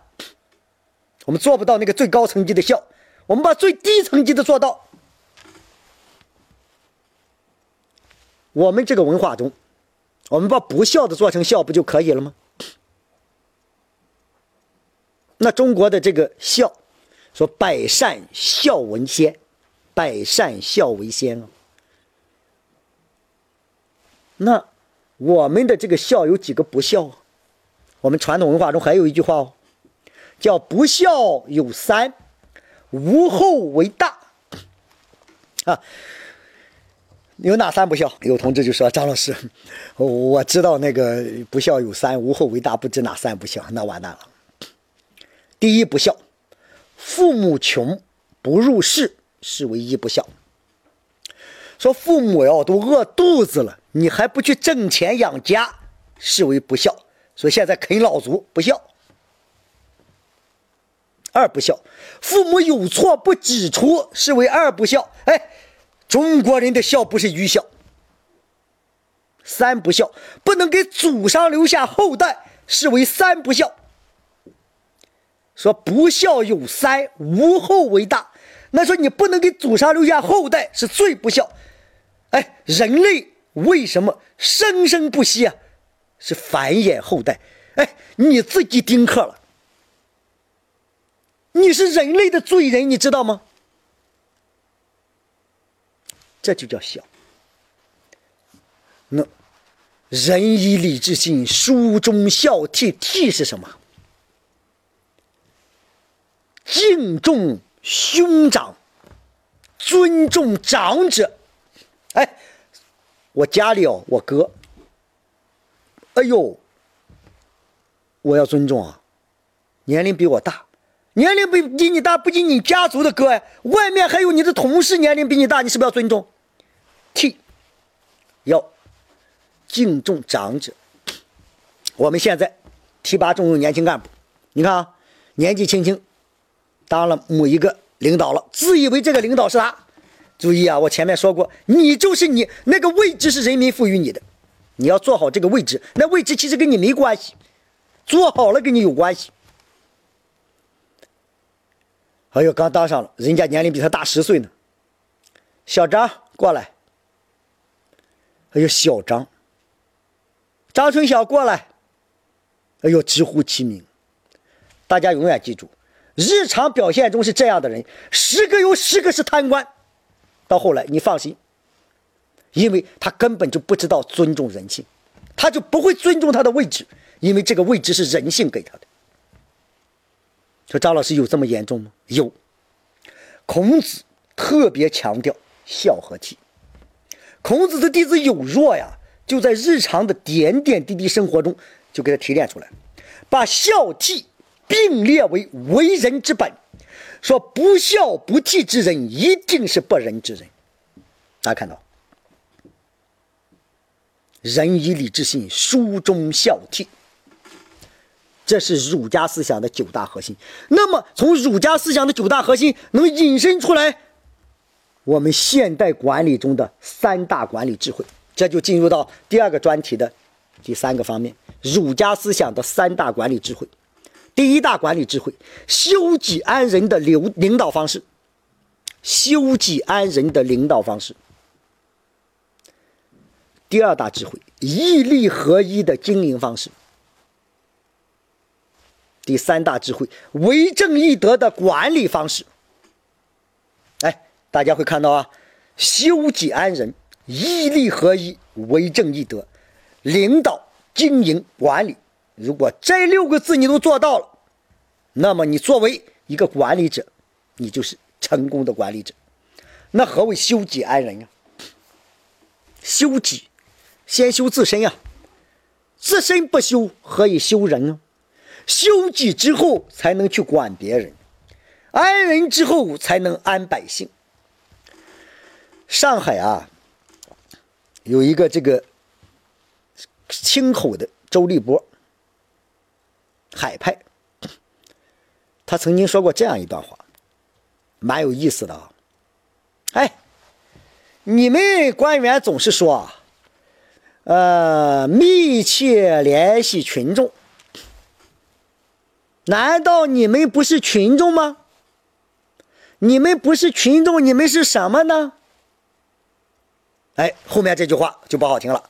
我们做不到那个最高层级的孝，我们把最低层级的做到。我们这个文化中。我们把不孝的做成孝，不就可以了吗？那中国的这个孝，说百善孝为先，百善孝为先啊。那我们的这个孝有几个不孝？我们传统文化中还有一句话哦，叫不孝有三，无后为大啊。有哪三不孝？有同志就说：“张老师，我知道那个不孝有三，无后为大，不知哪三不孝？那完蛋了。第一不孝，父母穷不入仕，是为一不孝。说父母要都饿肚子了，你还不去挣钱养家，是为不孝。所以现在啃老族不孝。二不孝，父母有错不指出，是为二不孝。哎。”中国人的孝不是愚孝，三不孝不能给祖上留下后代，是为三不孝。说不孝有三，无后为大。那说你不能给祖上留下后代是最不孝。哎，人类为什么生生不息啊？是繁衍后代。哎，你自己丁克了，你是人类的罪人，你知道吗？这就叫孝。那仁以礼智信，书中孝悌。悌是什么？敬重兄长，尊重长者。哎，我家里哦，我哥，哎呦，我要尊重啊，年龄比我大。年龄比比你大，不仅你家族的哥呀，外面还有你的同事年龄比你大，你是不是要尊重？替，要敬重长者。我们现在提拔重用年轻干部，你看啊，年纪轻轻当了某一个领导了，自以为这个领导是他。注意啊，我前面说过，你就是你，那个位置是人民赋予你的，你要做好这个位置。那位置其实跟你没关系，做好了跟你有关系。哎呦，刚当上了，人家年龄比他大十岁呢。小张过来。哎呦，小张，张春晓过来。哎呦，直呼其名。大家永远记住，日常表现中是这样的人，十个有十个是贪官。到后来，你放心，因为他根本就不知道尊重人性，他就不会尊重他的位置，因为这个位置是人性给他的。说张老师有这么严重吗？有。孔子特别强调孝和悌。孔子的弟子有若呀，就在日常的点点滴滴生活中就给他提炼出来，把孝悌并列为为人之本。说不孝不悌之人，一定是不仁之人。大家看到，仁以礼智信，书中孝悌。这是儒家思想的九大核心。那么，从儒家思想的九大核心能引申出来我们现代管理中的三大管理智慧，这就进入到第二个专题的第三个方面：儒家思想的三大管理智慧。第一大管理智慧，修己安人的领领导方式。修己安人的领导方式。第二大智慧，义利合一的经营方式。第三大智慧，为政义德的管理方式。哎，大家会看到啊，修己安人，义利合一，为政义德，领导、经营、管理。如果这六个字你都做到了，那么你作为一个管理者，你就是成功的管理者。那何为修己安人呀？修己，先修自身呀。自身不修，何以修人呢？修己之后，才能去管别人；安人之后，才能安百姓。上海啊，有一个这个清口的周立波，海派，他曾经说过这样一段话，蛮有意思的啊。哎，你们官员总是说，呃，密切联系群众。难道你们不是群众吗？你们不是群众，你们是什么呢？哎，后面这句话就不好听了，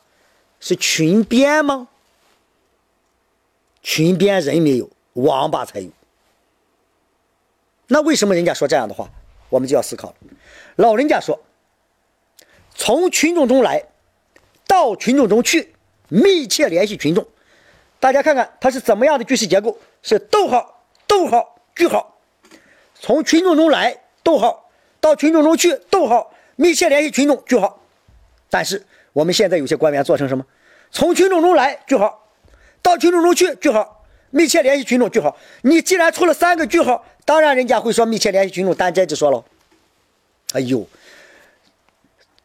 是群编吗？群编人没有，王八才有。那为什么人家说这样的话？我们就要思考了。老人家说：“从群众中来，到群众中去，密切联系群众。”大家看看它是怎么样的句式结构？是逗号，逗号，句号。从群众中来，逗号，到群众中去，逗号，密切联系群众，句号。但是我们现在有些官员做成什么？从群众中来，句号，到群众中去，句号，密切联系群众，句号。你既然出了三个句号，当然人家会说密切联系群众，但这就说了。哎呦，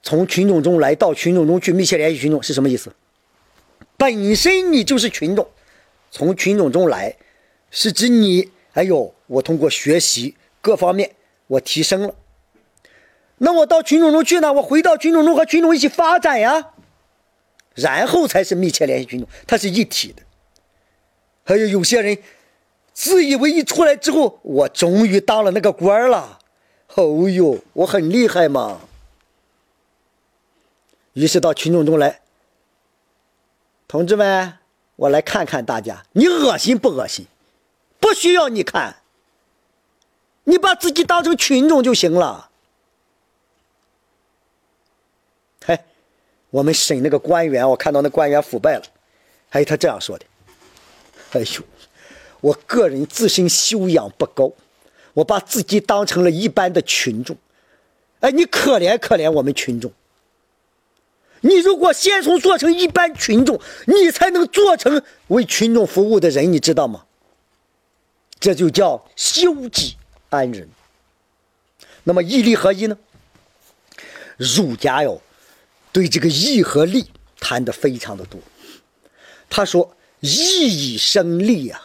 从群众中来到群众中去，密切联系群众是什么意思？本身你就是群众，从群众中来。是指你，哎呦，我通过学习各方面，我提升了。那我到群众中去呢？我回到群众中和群众一起发展呀，然后才是密切联系群众，它是一体的。还有有些人自以为一出来之后，我终于当了那个官了，哦呦，我很厉害嘛。于是到群众中来，同志们，我来看看大家，你恶心不恶心？不需要你看，你把自己当成群众就行了。嘿，我们审那个官员，我看到那官员腐败了，还有他这样说的：“哎呦，我个人自身修养不高，我把自己当成了一般的群众。哎，你可怜可怜我们群众。你如果先从做成一般群众，你才能做成为群众服务的人，你知道吗？”这就叫修己安人。那么义利合一呢？儒家哟，对这个义和利谈的非常的多。他说：“义以生利呀，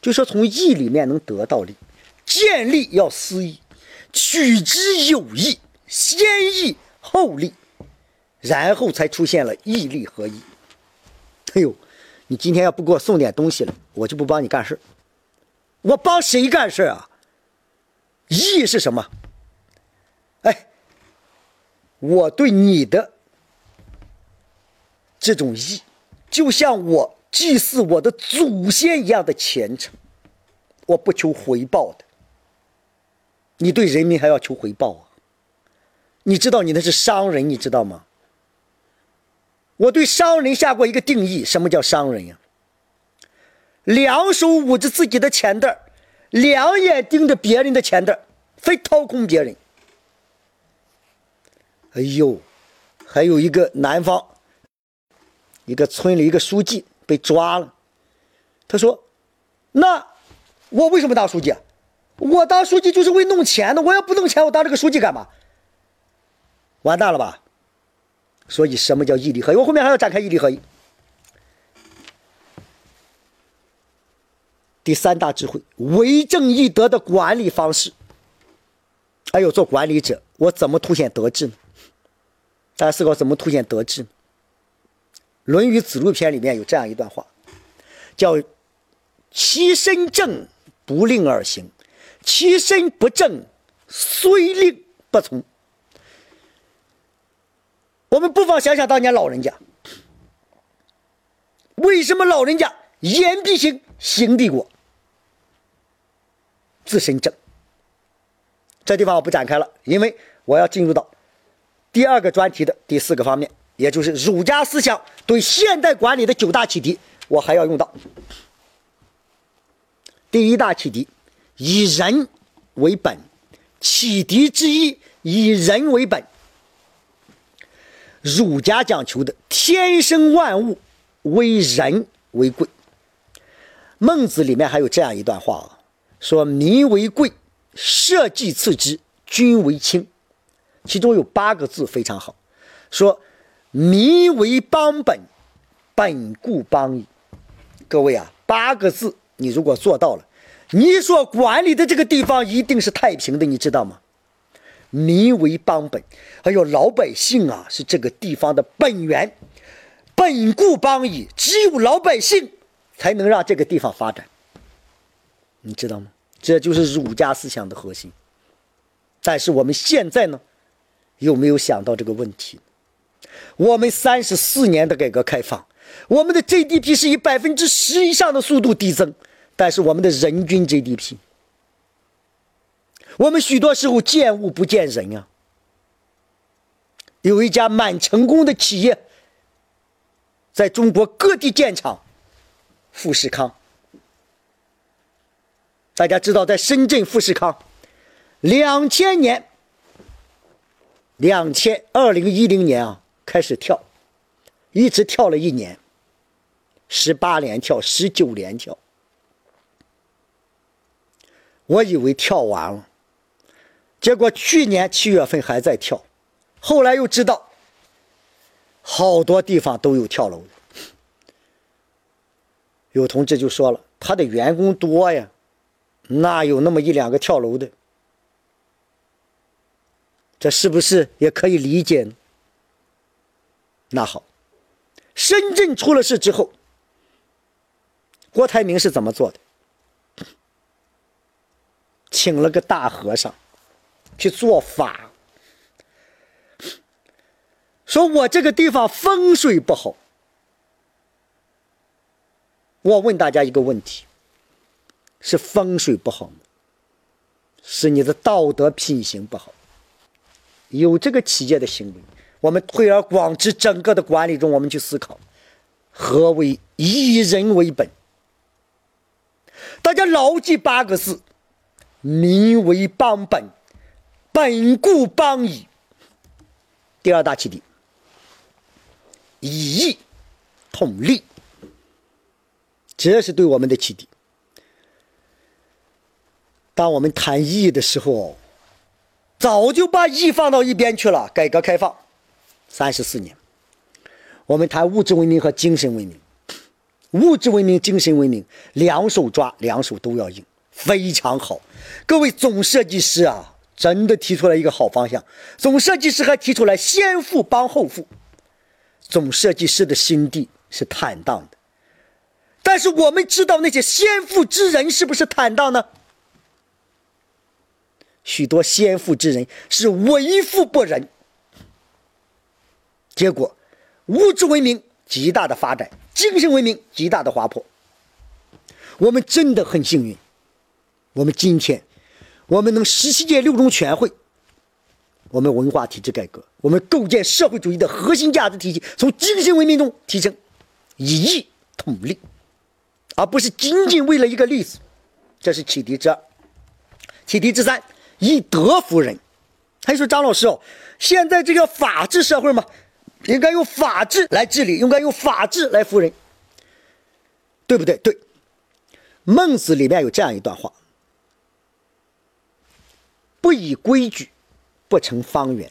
就说从义里面能得到利，见利要思义，取之有义，先义后利，然后才出现了义利合一。”哎呦，你今天要不给我送点东西了，我就不帮你干事。我帮谁干事啊？义是什么？哎，我对你的这种义，就像我祭祀我的祖先一样的虔诚，我不求回报的。你对人民还要求回报啊？你知道你那是商人，你知道吗？我对商人下过一个定义，什么叫商人呀？两手捂着自己的钱袋两眼盯着别人的钱袋非掏空别人。哎呦，还有一个南方一个村里一个书记被抓了，他说：“那我为什么当书记？我当书记就是为弄钱的。我要不弄钱，我当这个书记干嘛？完蛋了吧？所以什么叫义利合一？我后面还要展开义利合一。”第三大智慧，为政义德的管理方式。哎呦，做管理者，我怎么凸显德治呢？大家思考怎么凸显德治呢？《论语子路篇》里面有这样一段话，叫“其身正，不令而行；其身不正，虽令不从。我们不妨想想当年老人家，为什么老人家言必行，行必果？自身正。这地方我不展开了，因为我要进入到第二个专题的第四个方面，也就是儒家思想对现代管理的九大启迪，我还要用到。第一大启迪，以人为本，启迪之一，以人为本。儒家讲求的天生万物为人为贵。孟子里面还有这样一段话啊，说民为贵。社稷次之，君为轻，其中有八个字非常好，说民为邦本，本固邦矣。各位啊，八个字你如果做到了，你所管理的这个地方一定是太平的，你知道吗？民为邦本，还有老百姓啊，是这个地方的本源，本固邦矣。只有老百姓才能让这个地方发展，你知道吗？这就是儒家思想的核心，但是我们现在呢，有没有想到这个问题？我们三十四年的改革开放，我们的 GDP 是以百分之十以上的速度递增，但是我们的人均 GDP，我们许多时候见物不见人啊。有一家蛮成功的企业，在中国各地建厂，富士康。大家知道，在深圳富士康，两千年、两千二零一零年啊开始跳，一直跳了一年，十八连跳，十九连跳。我以为跳完了，结果去年七月份还在跳，后来又知道，好多地方都有跳楼的。有同志就说了，他的员工多呀。哪有那么一两个跳楼的？这是不是也可以理解呢？那好，深圳出了事之后，郭台铭是怎么做的？请了个大和尚去做法，说我这个地方风水不好。我问大家一个问题。是风水不好吗？是你的道德品行不好。有这个企业的行为，我们推而广之，整个的管理中，我们去思考，何为以人为本？大家牢记八个字：民为邦本，本固邦矣。第二大启迪：以义统利。这是对我们的启迪。当我们谈义的时候，早就把义放到一边去了。改革开放三十四年，我们谈物质文明和精神文明，物质文明、精神文明两手抓，两手都要硬，非常好。各位总设计师啊，真的提出来一个好方向。总设计师还提出来先富帮后富。总设计师的心地是坦荡的，但是我们知道那些先富之人是不是坦荡呢？许多先富之人是为富不仁，结果物质文明极大的发展，精神文明极大的滑坡。我们真的很幸运，我们今天我们能十七届六中全会，我们文化体制改革，我们构建社会主义的核心价值体系，从精神文明中提升，以义统利，而不是仅仅为了一个例子。这是启迪之二，启迪之三。以德服人，他说：“张老师哦，现在这个法治社会嘛，应该用法治来治理，应该用法治来服人，对不对？对。孟子里面有这样一段话：不以规矩，不成方圆。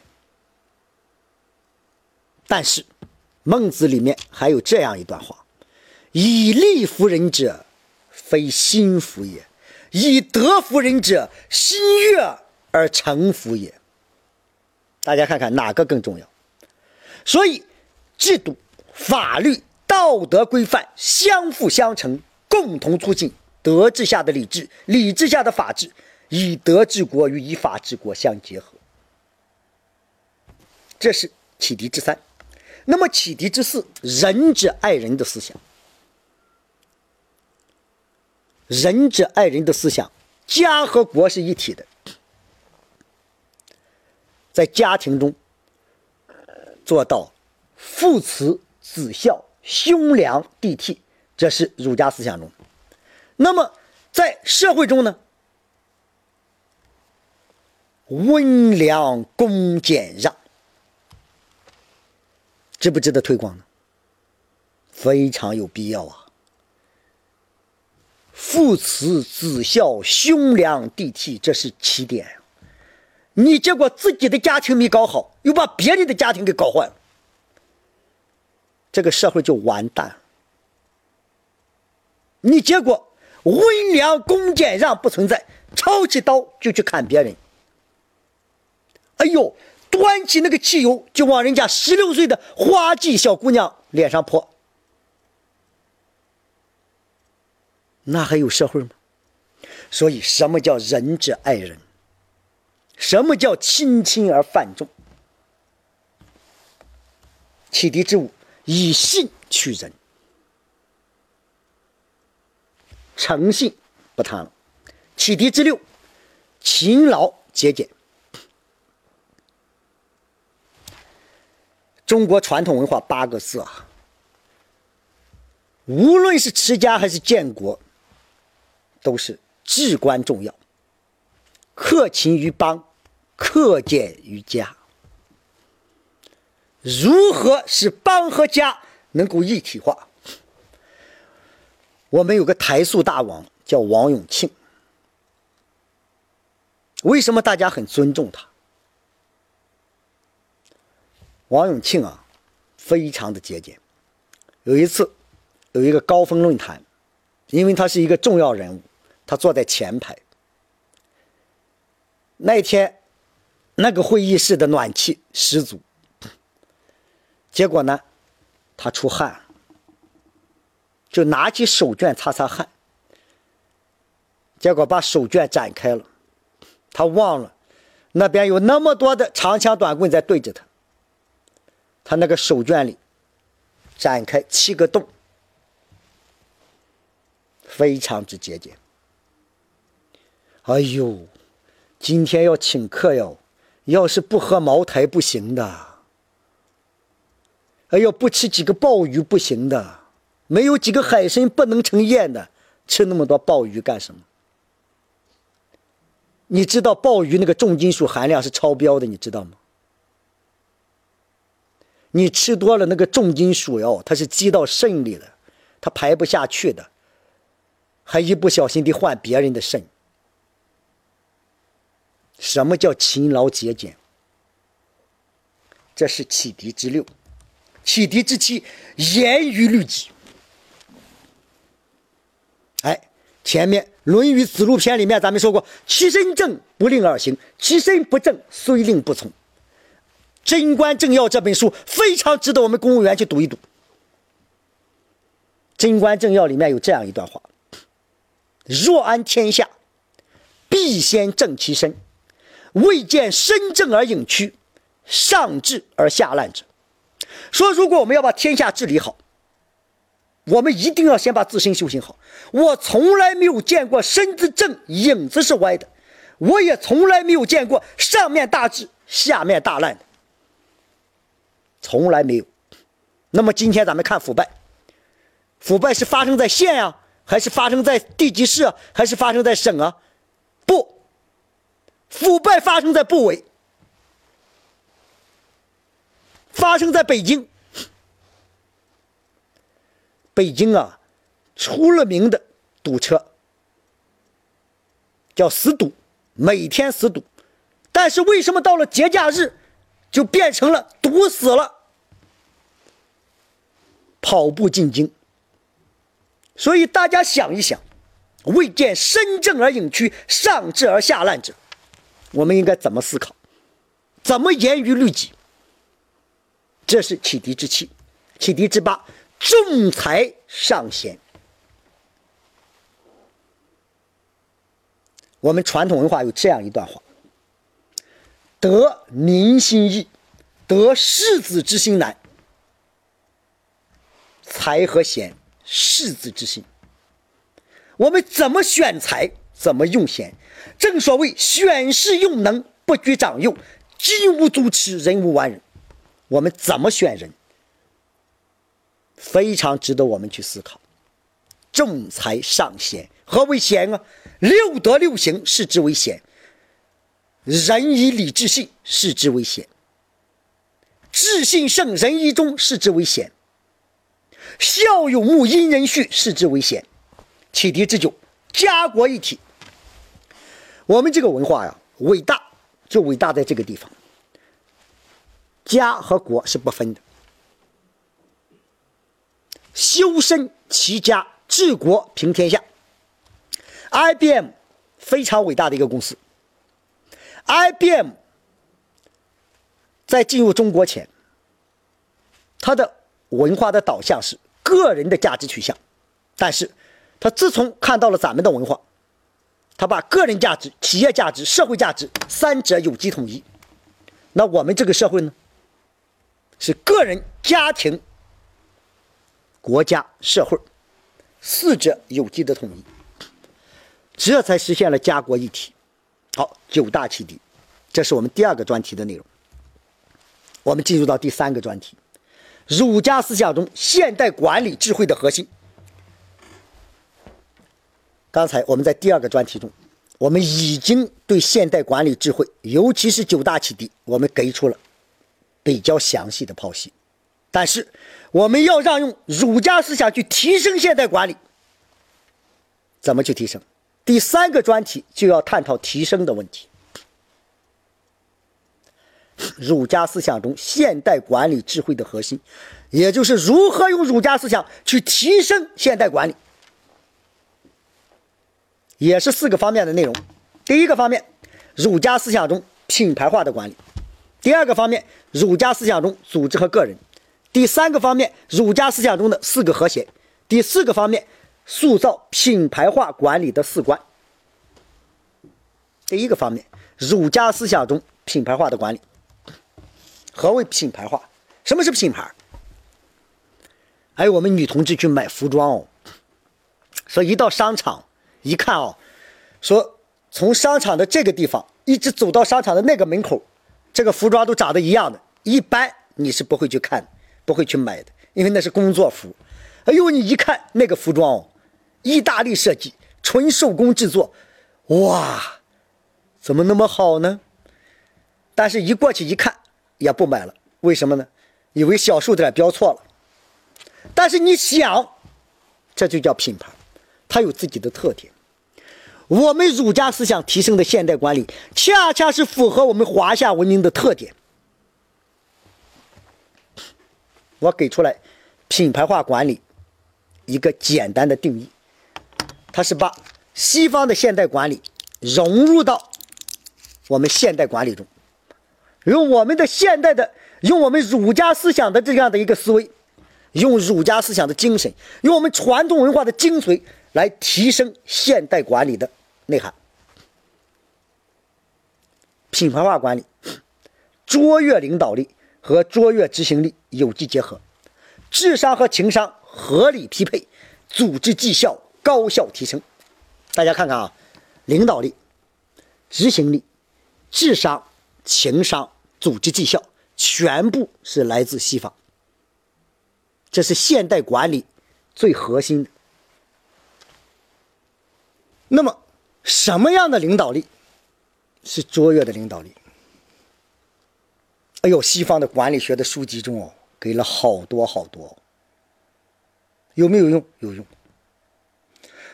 但是，孟子里面还有这样一段话：以利服人者，非心服也。”以德服人者，心悦而诚服也。大家看看哪个更重要？所以，制度、法律、道德规范相辅相成，共同促进德治下的礼治，礼治下的法治，以德治国与以法治国相结合。这是启迪之三。那么启迪之四，仁者爱人的思想。仁者爱人的思想，家和国是一体的，在家庭中做到父慈子孝、兄良弟悌，这是儒家思想中。那么在社会中呢，温良恭俭让，值不值得推广呢？非常有必要啊！父慈子孝，兄良弟悌，这是起点。你结果自己的家庭没搞好，又把别人的家庭给搞坏了，这个社会就完蛋。你结果温良恭俭让不存在，抄起刀就去砍别人。哎呦，端起那个汽油就往人家十六岁的花季小姑娘脸上泼。那还有社会吗？所以，什么叫仁者爱人？什么叫亲亲而犯众？启迪之五，以信取人，诚信不谈了。启迪之六，勤劳节俭。中国传统文化八个字啊，无论是持家还是建国。都是至关重要。克勤于邦，克俭于家。如何使邦和家能够一体化？我们有个台塑大王叫王永庆，为什么大家很尊重他？王永庆啊，非常的节俭。有一次，有一个高峰论坛，因为他是一个重要人物。他坐在前排。那一天，那个会议室的暖气十足。结果呢，他出汗，就拿起手绢擦擦汗。结果把手绢展开了，他忘了那边有那么多的长枪短棍在对着他。他那个手绢里展开七个洞，非常之节俭。哎呦，今天要请客哟，要是不喝茅台不行的。哎呦，不吃几个鲍鱼不行的，没有几个海参不能成宴的。吃那么多鲍鱼干什么？你知道鲍鱼那个重金属含量是超标的，你知道吗？你吃多了那个重金属哟，它是积到肾里的，它排不下去的，还一不小心得换别人的肾。什么叫勤劳节俭？这是启迪之六，启迪之七，严于律己。哎，前面《论语子路篇》里面咱们说过：“其身正，不令而行；其身不正，虽令不从。”《贞观政要》这本书非常值得我们公务员去读一读。《贞观政要》里面有这样一段话：“若安天下，必先正其身。”未见身正而隐屈，上治而下滥者。说，如果我们要把天下治理好，我们一定要先把自身修行好。我从来没有见过身子正，影子是歪的；我也从来没有见过上面大治，下面大滥的，从来没有。那么今天咱们看腐败，腐败是发生在县啊，还是发生在地级市啊，还是发生在省啊？腐败发生在部委，发生在北京。北京啊，出了名的堵车，叫死堵，每天死堵。但是为什么到了节假日，就变成了堵死了？跑步进京。所以大家想一想，未见身正而隐去，上治而下滥者。我们应该怎么思考？怎么严于律己？这是启迪之七，启迪之八，仲裁尚贤。我们传统文化有这样一段话：“得民心易，得士子之心难。才和贤，士子之心。我们怎么选才，怎么用贤？正所谓选士用能，不拘长幼，金无足赤，人无完人。我们怎么选人，非常值得我们去思考。重才尚贤，何为贤啊？六德六行，视之为贤；仁以礼智信，视之为贤；智信胜，仁义忠，视之为贤；孝有睦，因人序，视之为贤。启迪之九，家国一体。我们这个文化呀，伟大就伟大在这个地方，家和国是不分的，修身齐家，治国平天下。IBM 非常伟大的一个公司。IBM 在进入中国前，它的文化的导向是个人的价值取向，但是，他自从看到了咱们的文化，他把个人价值、企业价值、社会价值三者有机统一。那我们这个社会呢，是个人、家庭、国家、社会四者有机的统一。这才实现了家国一体。好，九大启迪，这是我们第二个专题的内容。我们进入到第三个专题：儒家思想中现代管理智慧的核心。刚才我们在第二个专题中，我们已经对现代管理智慧，尤其是九大启迪，我们给出了比较详细的剖析。但是，我们要让用儒家思想去提升现代管理，怎么去提升？第三个专题就要探讨提升的问题。儒家思想中现代管理智慧的核心，也就是如何用儒家思想去提升现代管理，也是四个方面的内容。第一个方面，儒家思想中品牌化的管理；第二个方面，儒家思想中组织和个人；第三个方面，儒家思想中的四个和谐；第四个方面。塑造品牌化管理的四观。第一个方面，儒家思想中品牌化的管理。何谓品牌化？什么是品牌？还有我们女同志去买服装哦，说一到商场一看哦，说从商场的这个地方一直走到商场的那个门口，这个服装都长得一样的，一般你是不会去看，不会去买的，因为那是工作服。哎呦，你一看那个服装哦。意大利设计，纯手工制作，哇，怎么那么好呢？但是，一过去一看，也不买了。为什么呢？以为小数点标错了。但是你想，这就叫品牌，它有自己的特点。我们儒家思想提升的现代管理，恰恰是符合我们华夏文明的特点。我给出来品牌化管理一个简单的定义。它是把西方的现代管理融入到我们现代管理中，用我们的现代的，用我们儒家思想的这样的一个思维，用儒家思想的精神，用我们传统文化的精髓来提升现代管理的内涵。品牌化管理，卓越领导力和卓越执行力有机结合，智商和情商合理匹配，组织绩效。高效提升，大家看看啊，领导力、执行力、智商、情商、组织绩效，全部是来自西方。这是现代管理最核心的。那么，什么样的领导力是卓越的领导力？哎呦，西方的管理学的书籍中哦，给了好多好多，有没有用？有用。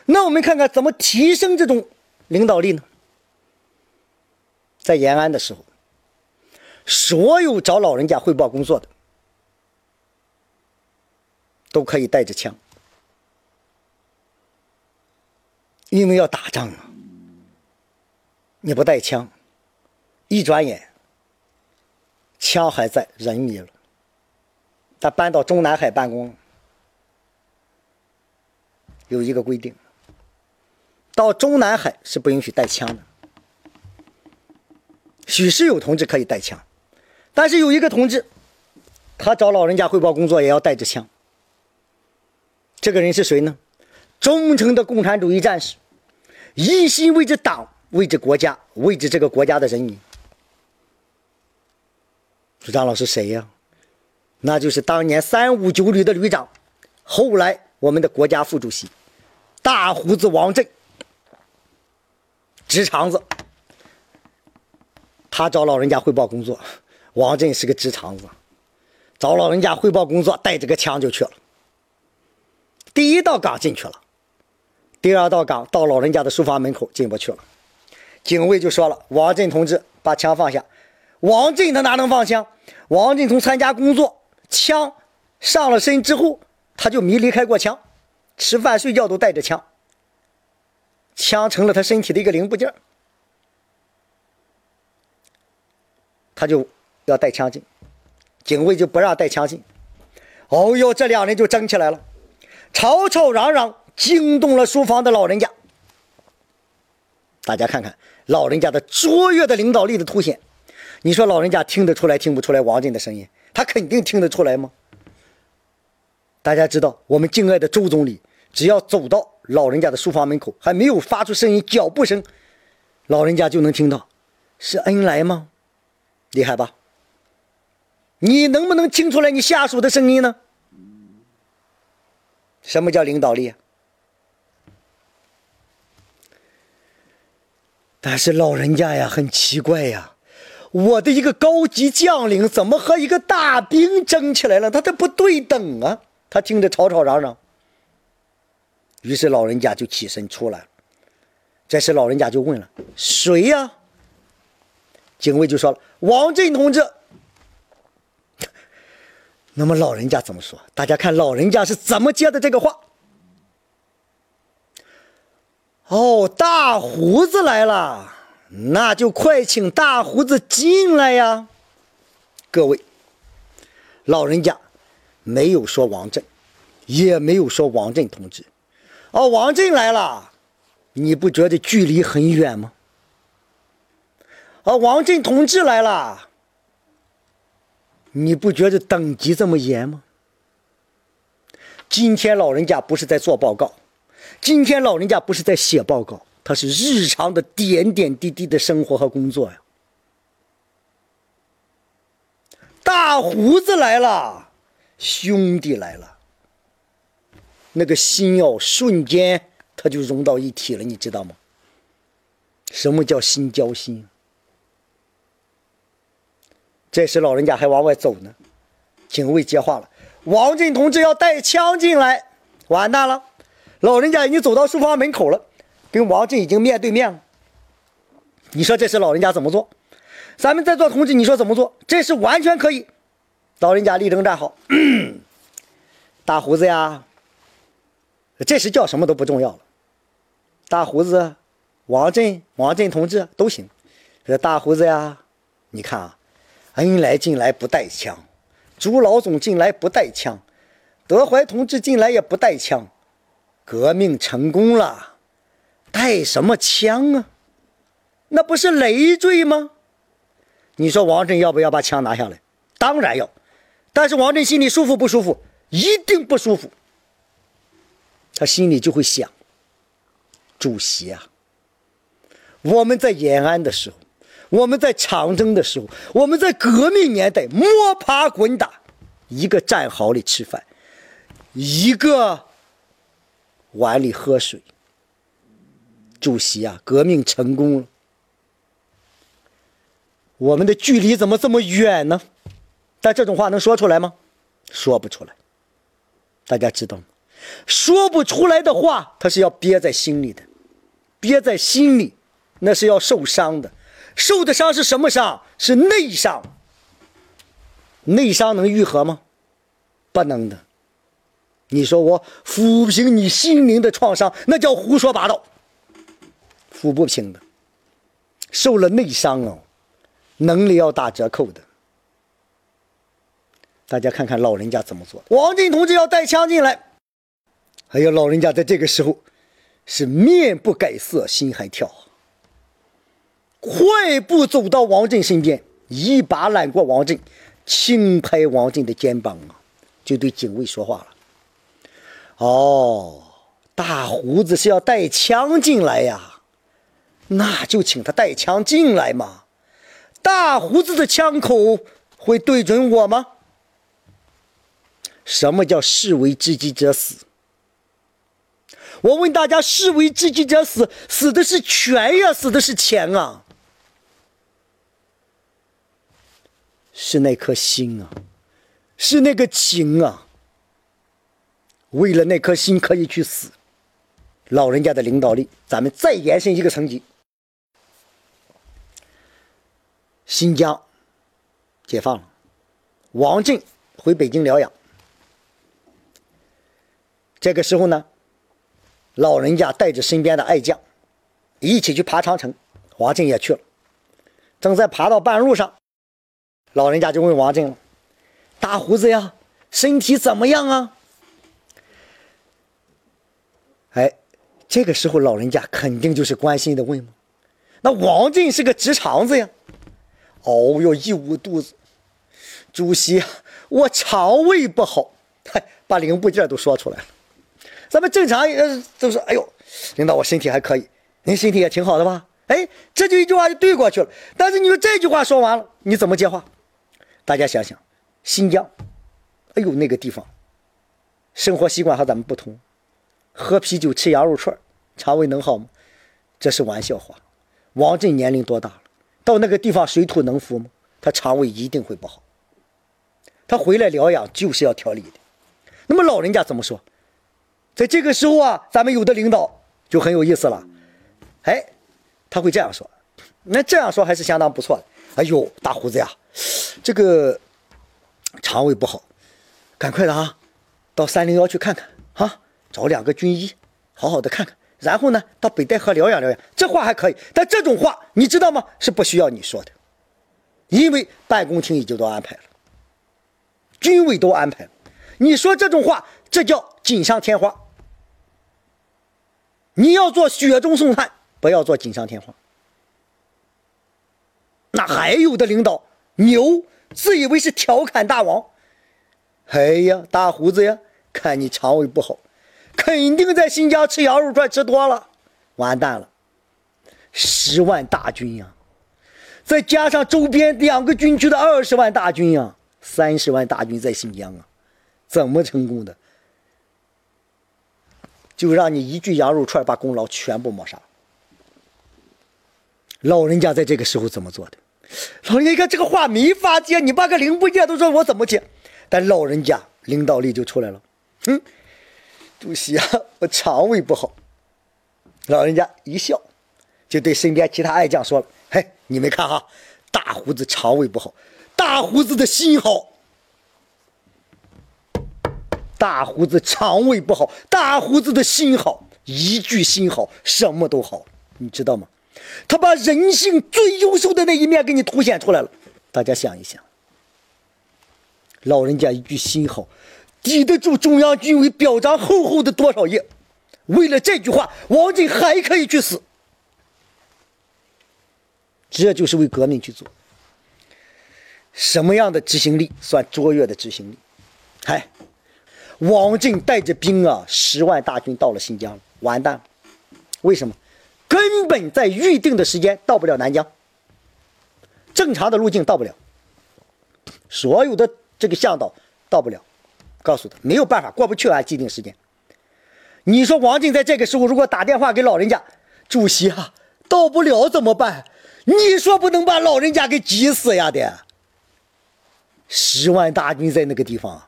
那我们看看怎么提升这种领导力呢？在延安的时候，所有找老人家汇报工作的都可以带着枪，因为要打仗啊！你不带枪，一转眼枪还在，人没了。他搬到中南海办公，有一个规定。到中南海是不允许带枪的。许世友同志可以带枪，但是有一个同志，他找老人家汇报工作也要带着枪。这个人是谁呢？忠诚的共产主义战士，一心为着党、为着国家、为着这个国家的人民。张老师谁呀？那就是当年三五九旅的旅长，后来我们的国家副主席，大胡子王震，直肠子。他找老人家汇报工作，王震是个直肠子，找老人家汇报工作，带着个枪就去了。第一道岗进去了，第二道岗到老人家的书房门口进不去了。警卫就说了：“王震同志，把枪放下。”王震他哪能放枪？王震从参加工作。枪上了身之后，他就没离开过枪，吃饭睡觉都带着枪。枪成了他身体的一个零部件，他就要带枪进，警卫就不让带枪进。哦哟，这两人就争起来了，吵吵嚷嚷，惊动了书房的老人家。大家看看老人家的卓越的领导力的凸显，你说老人家听得出来听不出来王震的声音？他肯定听得出来吗？大家知道，我们敬爱的周总理，只要走到老人家的书房门口，还没有发出声音，脚步声，老人家就能听到，是恩来吗？厉害吧？你能不能听出来你下属的声音呢？什么叫领导力？但是老人家呀，很奇怪呀。我的一个高级将领怎么和一个大兵争起来了？他这不对等啊！他听着吵吵嚷嚷，于是老人家就起身出来了。这时老人家就问了：“谁呀？”警卫就说了：“王震同志。”那么老人家怎么说？大家看老人家是怎么接的这个话？哦，大胡子来了。那就快请大胡子进来呀！各位，老人家没有说王震，也没有说王震同志。哦，王震来了，你不觉得距离很远吗？哦，王震同志来了，你不觉得等级这么严吗？今天老人家不是在做报告，今天老人家不是在写报告。他是日常的点点滴滴的生活和工作呀。大胡子来了，兄弟来了，那个心哦瞬间他就融到一体了，你知道吗？什么叫心交心？这时老人家还往外走呢，警卫接话了：“王震同志要带枪进来，完蛋了！”老人家已经走到书房门口了。跟王震已经面对面了，你说这是老人家怎么做？咱们在座同志，你说怎么做？这是完全可以。老人家立正站好，大胡子呀，这时叫什么都不重要了。大胡子，王震，王震同志都行。这大胡子呀，你看啊，恩来进来不带枪，朱老总进来不带枪，德怀同志进来也不带枪，革命成功了。带什么枪啊？那不是累赘吗？你说王震要不要把枪拿下来？当然要。但是王震心里舒服不舒服？一定不舒服。他心里就会想：主席啊，我们在延安的时候，我们在长征的时候，我们在革命年代摸爬滚打，一个战壕里吃饭，一个碗里喝水。主席啊，革命成功了，我们的距离怎么这么远呢？但这种话能说出来吗？说不出来。大家知道吗？说不出来的话，他是要憋在心里的，憋在心里，那是要受伤的。受的伤是什么伤？是内伤。内伤能愈合吗？不能的。你说我抚平你心灵的创伤，那叫胡说八道。抚不平的，受了内伤哦，能力要打折扣的。大家看看老人家怎么做。王震同志要带枪进来，哎呀，老人家在这个时候是面不改色，心还跳，快步走到王振身边，一把揽过王振，轻拍王振的肩膀啊，就对警卫说话了：“哦，大胡子是要带枪进来呀？那就请他带枪进来嘛。大胡子的枪口会对准我吗？什么叫士为知己者死？”我问大家：士为知己者死，死的是权呀，死的是钱啊，是那颗心啊，是那个情啊。为了那颗心可以去死，老人家的领导力，咱们再延伸一个层级。新疆解放了，王震回北京疗养，这个时候呢？老人家带着身边的爱将，一起去爬长城。王震也去了。正在爬到半路上，老人家就问王震了：“大胡子呀，身体怎么样啊？”哎，这个时候老人家肯定就是关心的问嘛。那王震是个直肠子呀，哦哟，一捂肚子，主席，我肠胃不好，嗨，把零部件都说出来了。咱们正常呃都说，哎呦，领导我身体还可以，您身体也挺好的吧？哎，这就一句话就对过去了。但是你说这句话说完了，你怎么接话？大家想想，新疆，哎呦那个地方，生活习惯和咱们不同，喝啤酒吃羊肉串，肠胃能好吗？这是玩笑话。王震年龄多大了？到那个地方水土能服吗？他肠胃一定会不好。他回来疗养就是要调理的。那么老人家怎么说？在这个时候啊，咱们有的领导就很有意思了，哎，他会这样说，那这样说还是相当不错的。哎呦，大胡子呀，这个肠胃不好，赶快的啊，到三零幺去看看啊，找两个军医，好好的看看，然后呢，到北戴河疗养疗养。这话还可以，但这种话你知道吗？是不需要你说的，因为办公厅已经都安排了，军委都安排了。你说这种话，这叫锦上添花。你要做雪中送炭，不要做锦上添花。那还有的领导牛，自以为是调侃大王。哎呀，大胡子呀，看你肠胃不好，肯定在新疆吃羊肉串吃多了，完蛋了。十万大军呀，再加上周边两个军区的二十万大军呀，三十万大军在新疆啊，怎么成功的？就让你一句羊肉串把功劳全部抹杀。老人家在这个时候怎么做的？老人家一看这个话没法接，你把个零部件都说我怎么接？但老人家领导力就出来了。嗯，主席啊，我肠胃不好。老人家一笑，就对身边其他爱将说了：“嘿，你们看哈，大胡子肠胃不好，大胡子的心好。”大胡子肠胃不好，大胡子的心好，一句心好，什么都好，你知道吗？他把人性最优秀的那一面给你凸显出来了。大家想一想，老人家一句心好，抵得住中央军委表彰厚厚的多少页？为了这句话，王震还可以去死。这就是为革命去做。什么样的执行力算卓越的执行力？嗨。王震带着兵啊，十万大军到了新疆，完蛋了。为什么？根本在预定的时间到不了南疆，正常的路径到不了，所有的这个向导到不了，告诉他没有办法过不去啊既定时间。你说王静在这个时候如果打电话给老人家，主席啊，到不了怎么办？你说不能把老人家给急死呀的。十万大军在那个地方。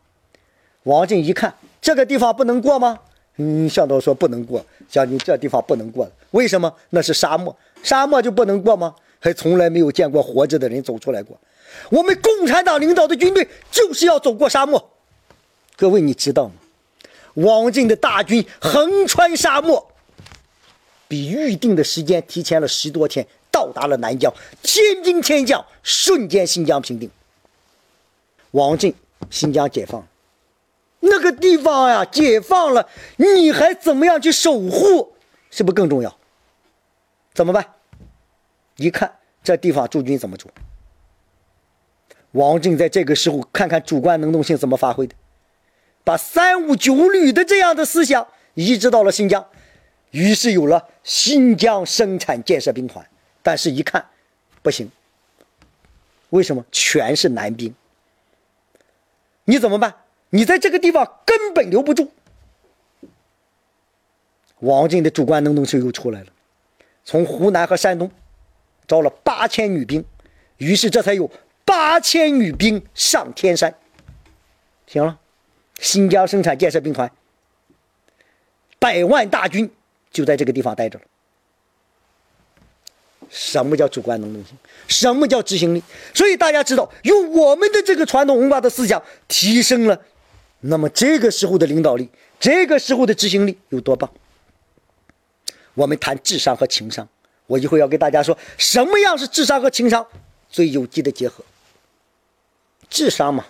王静一看，这个地方不能过吗？嗯，向导说不能过，将军，这地方不能过为什么？那是沙漠，沙漠就不能过吗？还从来没有见过活着的人走出来过。我们共产党领导的军队就是要走过沙漠。各位，你知道吗？王震的大军横穿沙漠，比预定的时间提前了十多天，到达了南疆，千兵千将，瞬间新疆平定。王震，新疆解放。那个地方呀，解放了，你还怎么样去守护是不是更重要？怎么办？一看这地方驻军怎么住？王震在这个时候看看主观能动性怎么发挥的，把三五九旅的这样的思想移植到了新疆，于是有了新疆生产建设兵团。但是，一看不行，为什么？全是男兵，你怎么办？你在这个地方根本留不住。王震的主观能动性又出来了，从湖南和山东招了八千女兵，于是这才有。八千女兵上天山，行了，新疆生产建设兵团，百万大军就在这个地方待着了。什么叫主观能动性？什么叫执行力？所以大家知道，用我们的这个传统文化的思想提升了，那么这个时候的领导力，这个时候的执行力有多棒？我们谈智商和情商，我一会要给大家说什么样是智商和情商最有机的结合。智商嘛，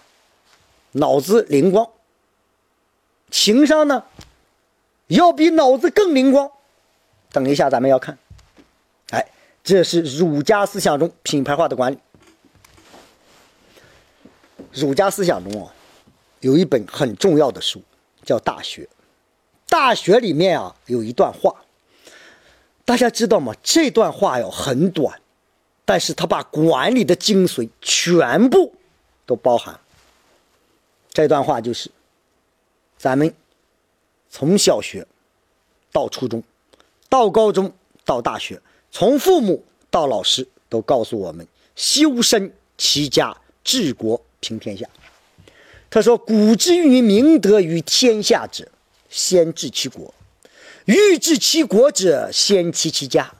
脑子灵光；情商呢，要比脑子更灵光。等一下，咱们要看，哎，这是儒家思想中品牌化的管理。儒家思想中啊，有一本很重要的书，叫《大学》。《大学》里面啊，有一段话，大家知道吗？这段话呀很短，但是他把管理的精髓全部。都包含这段话，就是咱们从小学到初中，到高中到大学，从父母到老师，都告诉我们：修身齐家治国平天下。他说：“古之欲明德于天下者，先治其国；欲治其国者，先齐其家；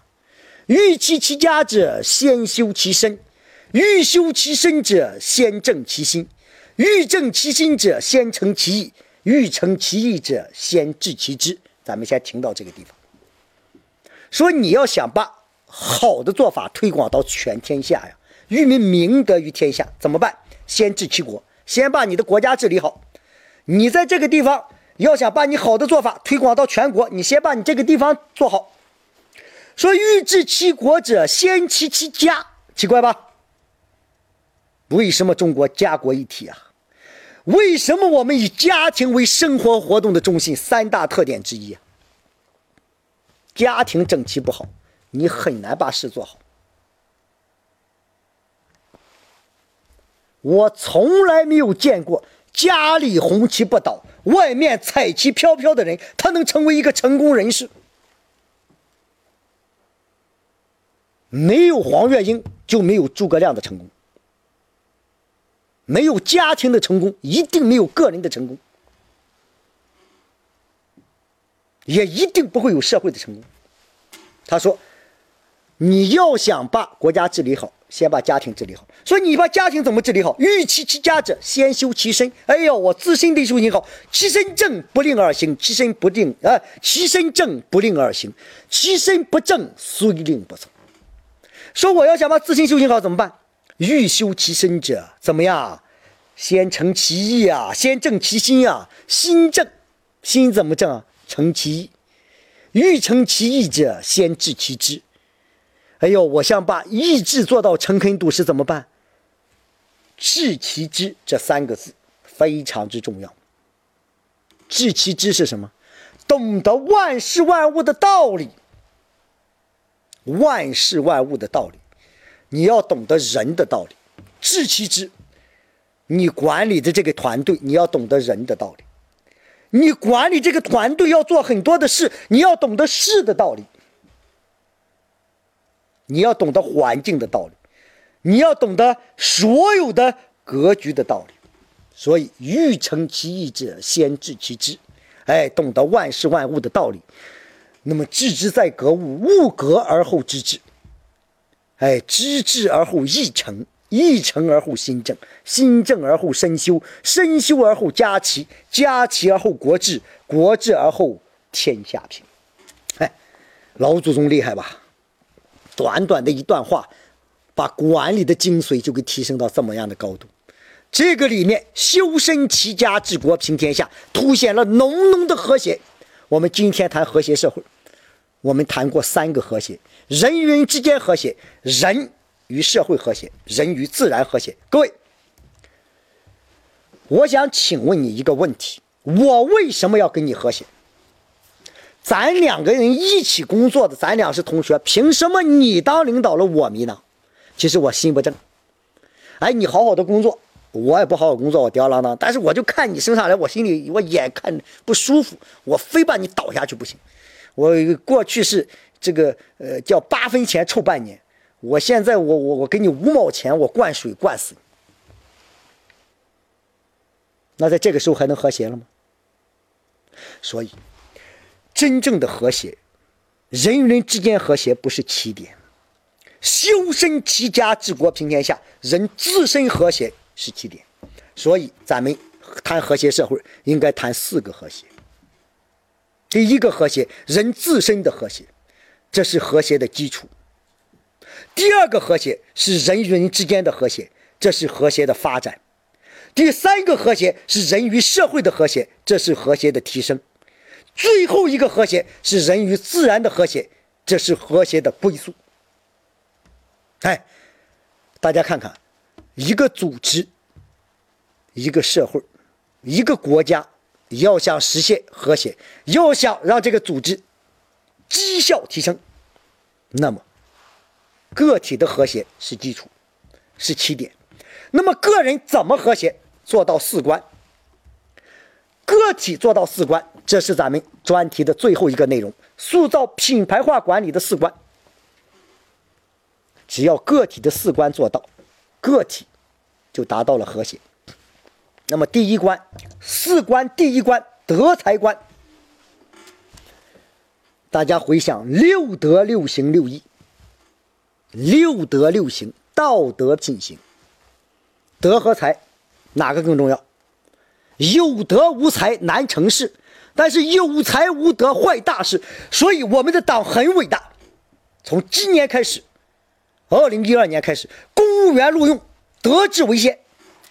欲齐其家者，先修其身。”欲修其身者，先正其心；欲正其心者，先诚其意；欲诚其意者，先治其知。咱们先停到这个地方。说你要想把好的做法推广到全天下呀，欲民明德于天下，怎么办？先治其国，先把你的国家治理好。你在这个地方要想把你好的做法推广到全国，你先把你这个地方做好。说欲治其国者，先齐其家，奇怪吧？为什么中国家国一体啊？为什么我们以家庭为生活活动的中心？三大特点之一。家庭整齐不好，你很难把事做好。我从来没有见过家里红旗不倒，外面彩旗飘飘的人，他能成为一个成功人士。没有黄月英，就没有诸葛亮的成功。没有家庭的成功，一定没有个人的成功，也一定不会有社会的成功。他说：“你要想把国家治理好，先把家庭治理好。所以你把家庭怎么治理好？欲齐其家者，先修其身。哎呦，我自身得修行好，其身正不令而行，其身不正啊，其身正不令而行，其身不正虽令不从。说我要想把自身修行好，怎么办？”欲修其身者，怎么样？先诚其意啊，先正其心啊。心正，心怎么正啊？诚其意。欲诚其意者，先治其知。哎呦，我想把意志做到诚恳笃实怎么办？治其知这三个字非常之重要。治其知是什么？懂得万事万物的道理。万事万物的道理。你要懂得人的道理，治其知。你管理的这个团队，你要懂得人的道理。你管理这个团队要做很多的事，你要懂得事的道理。你要懂得环境的道理，你要懂得所有的格局的道理。所以，欲成其意者，先治其知。哎，懂得万事万物的道理，那么知之在格物，物格而后知之。哎，知至而后意诚，意诚而后心正，心正而后身修，身修而后家齐，家齐而后国治，国治而后天下平。哎，老祖宗厉害吧？短短的一段话，把管理的精髓就给提升到这么样的高度。这个里面修身齐家治国平天下，凸显了浓浓的和谐。我们今天谈和谐社会，我们谈过三个和谐：人与人之间和谐，人与社会和谐，人与自然和谐。各位，我想请问你一个问题：我为什么要跟你和谐？咱两个人一起工作的，咱俩是同学，凭什么你当领导了，我没呢？其实我心不正。哎，你好好的工作，我也不好好工作，我吊儿郎当。但是我就看你升上来，我心里我眼看不舒服，我非把你倒下去不行。我过去是这个呃叫八分钱臭半年，我现在我我我给你五毛钱，我灌水灌死你。那在这个时候还能和谐了吗？所以。真正的和谐，人与人之间和谐不是起点，修身齐家治国平天下，人自身和谐是起点。所以咱们谈和谐社会，应该谈四个和谐。第一个和谐，人自身的和谐，这是和谐的基础。第二个和谐是人与人之间的和谐，这是和谐的发展。第三个和谐是人与社会的和谐，这是和谐的提升。最后一个和谐是人与自然的和谐，这是和谐的归宿。哎，大家看看，一个组织、一个社会、一个国家，要想实现和谐，要想让这个组织绩效提升，那么个体的和谐是基础，是起点。那么个人怎么和谐？做到四观。个体做到四观，这是咱们专题的最后一个内容：塑造品牌化管理的四观。只要个体的四观做到，个体就达到了和谐。那么第一关，四关第一关德才关，大家回想六德六行六义，六德六行道德品行，德和才哪个更重要？有德无才难成事，但是有才无德坏大事。所以我们的党很伟大。从今年开始，二零一二年开始，公务员录用德智为先，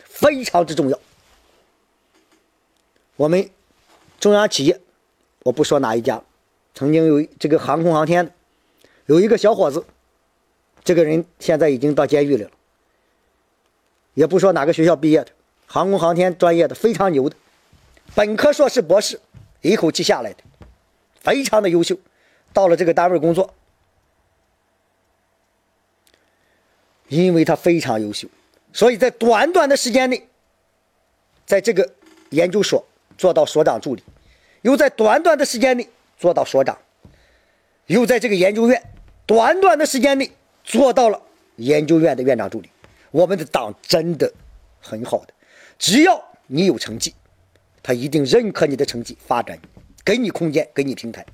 非常之重要。我们中央企业，我不说哪一家，曾经有这个航空航天，有一个小伙子，这个人现在已经到监狱里了。也不说哪个学校毕业的。航空航天专业的非常牛的，本科、硕士、博士一口气下来的，非常的优秀。到了这个单位工作，因为他非常优秀，所以在短短的时间内，在这个研究所做到所长助理，又在短短的时间内做到所长，又在这个研究院短短的时间内做到了研究院的院长助理。我们的党真的很好的。只要你有成绩，他一定认可你的成绩，发展你，给你空间，给你平台。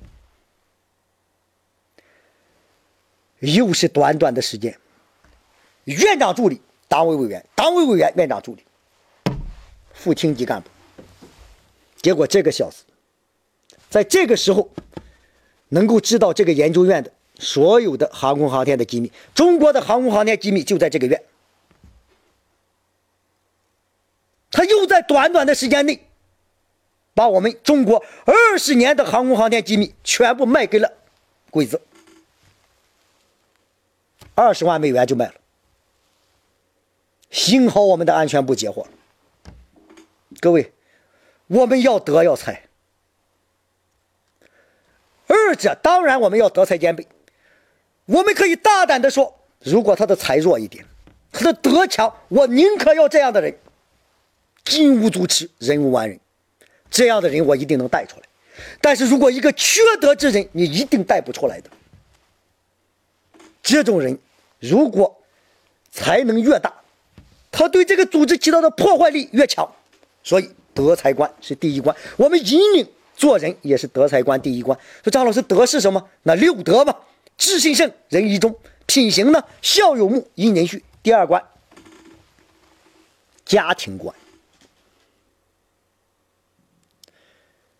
又是短短的时间，院长助理、党委委员、党委委员、院长助理、副厅级干部。结果这个小子，在这个时候，能够知道这个研究院的所有的航空航天的机密，中国的航空航天机密就在这个院。他又在短短的时间内，把我们中国二十年的航空航天机密全部卖给了鬼子，二十万美元就卖了。幸好我们的安全部截获了。各位，我们要德要才，二者当然我们要德才兼备。我们可以大胆的说，如果他的才弱一点，他的德强，我宁可要这样的人。金无足赤，人无完人，这样的人我一定能带出来。但是如果一个缺德之人，你一定带不出来的。这种人，如果才能越大，他对这个组织起到的破坏力越强。所以德才观是第一关，我们引领做人也是德才观第一关。说张老师，德是什么？那六德嘛：知行胜，仁义忠。品行呢？孝有目，揖年序。第二关，家庭观。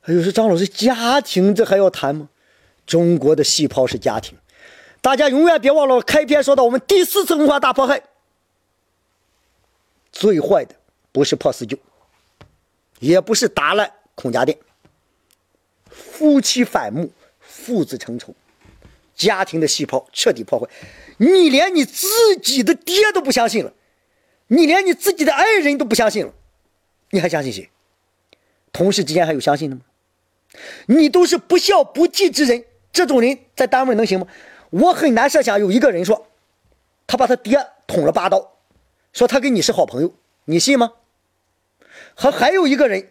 还有说张老师，家庭这还要谈吗？中国的细胞是家庭，大家永远别忘了开篇说到我们第四次文化大迫害，最坏的不是破四旧，也不是打烂孔家店，夫妻反目，父子成仇，家庭的细胞彻底破坏。你连你自己的爹都不相信了，你连你自己的爱人都不相信了，你还相信谁？同事之间还有相信的吗？你都是不孝不济之人，这种人在单位能行吗？我很难设想有一个人说，他把他爹捅了八刀，说他跟你是好朋友，你信吗？和还有一个人，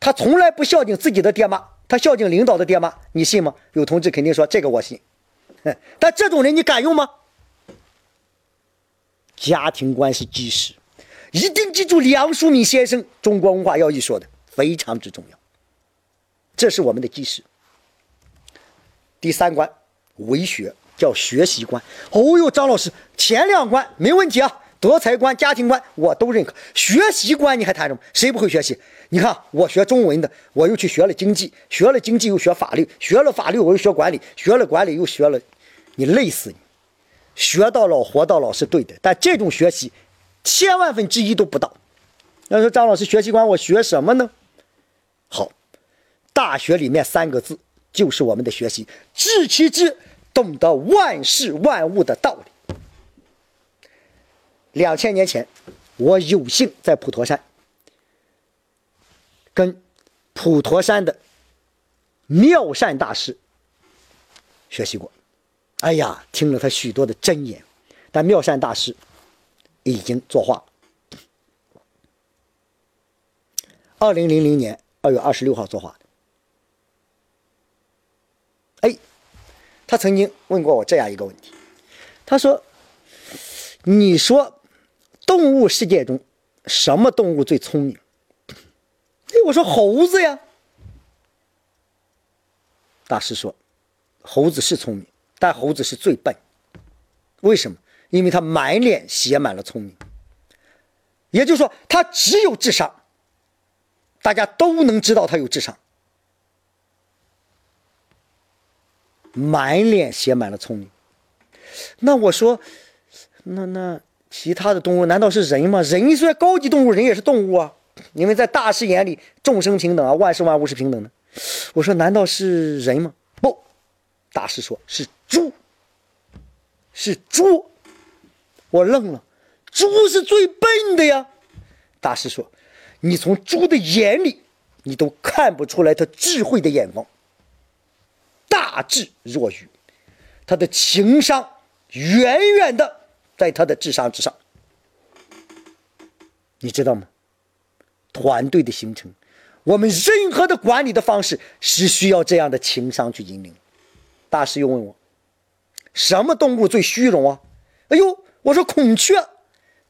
他从来不孝敬自己的爹妈，他孝敬领导的爹妈，你信吗？有同志肯定说这个我信，但这种人你敢用吗？家庭观是基石，一定记住梁漱溟先生《中国文化要义》说的，非常之重要。这是我们的基石。第三关，为学叫学习观。哦呦，张老师，前两关没问题啊，德才观、家庭观我都认可。学习观你还谈什么？谁不会学习？你看我学中文的，我又去学了经济，学了经济又学法律，学了法律我又学管理，学了管理又学了，你累死你！学到老活到老是对的，但这种学习，千万分之一都不到。要说张老师学习观，我学什么呢？好。大学里面三个字就是我们的学习，知其知，懂得万事万物的道理。两千年前，我有幸在普陀山跟普陀山的妙善大师学习过。哎呀，听了他许多的真言，但妙善大师已经作画。二零零零年二月二十六号作画。哎，他曾经问过我这样一个问题，他说：“你说动物世界中什么动物最聪明？”哎，我说猴子呀。大师说：“猴子是聪明，但猴子是最笨。为什么？因为他满脸写满了聪明。也就是说，他只有智商，大家都能知道他有智商。”满脸写满了聪明，那我说，那那其他的动物难道是人吗？人虽然高级动物，人也是动物啊。因为在大师眼里，众生平等啊，万事万物是平等的。我说，难道是人吗？不，大师说是猪，是猪。我愣了，猪是最笨的呀。大师说，你从猪的眼里，你都看不出来他智慧的眼光。大智若愚，他的情商远远的在他的智商之上，你知道吗？团队的形成，我们任何的管理的方式是需要这样的情商去引领。大师又问我，什么动物最虚荣啊？哎呦，我说孔雀。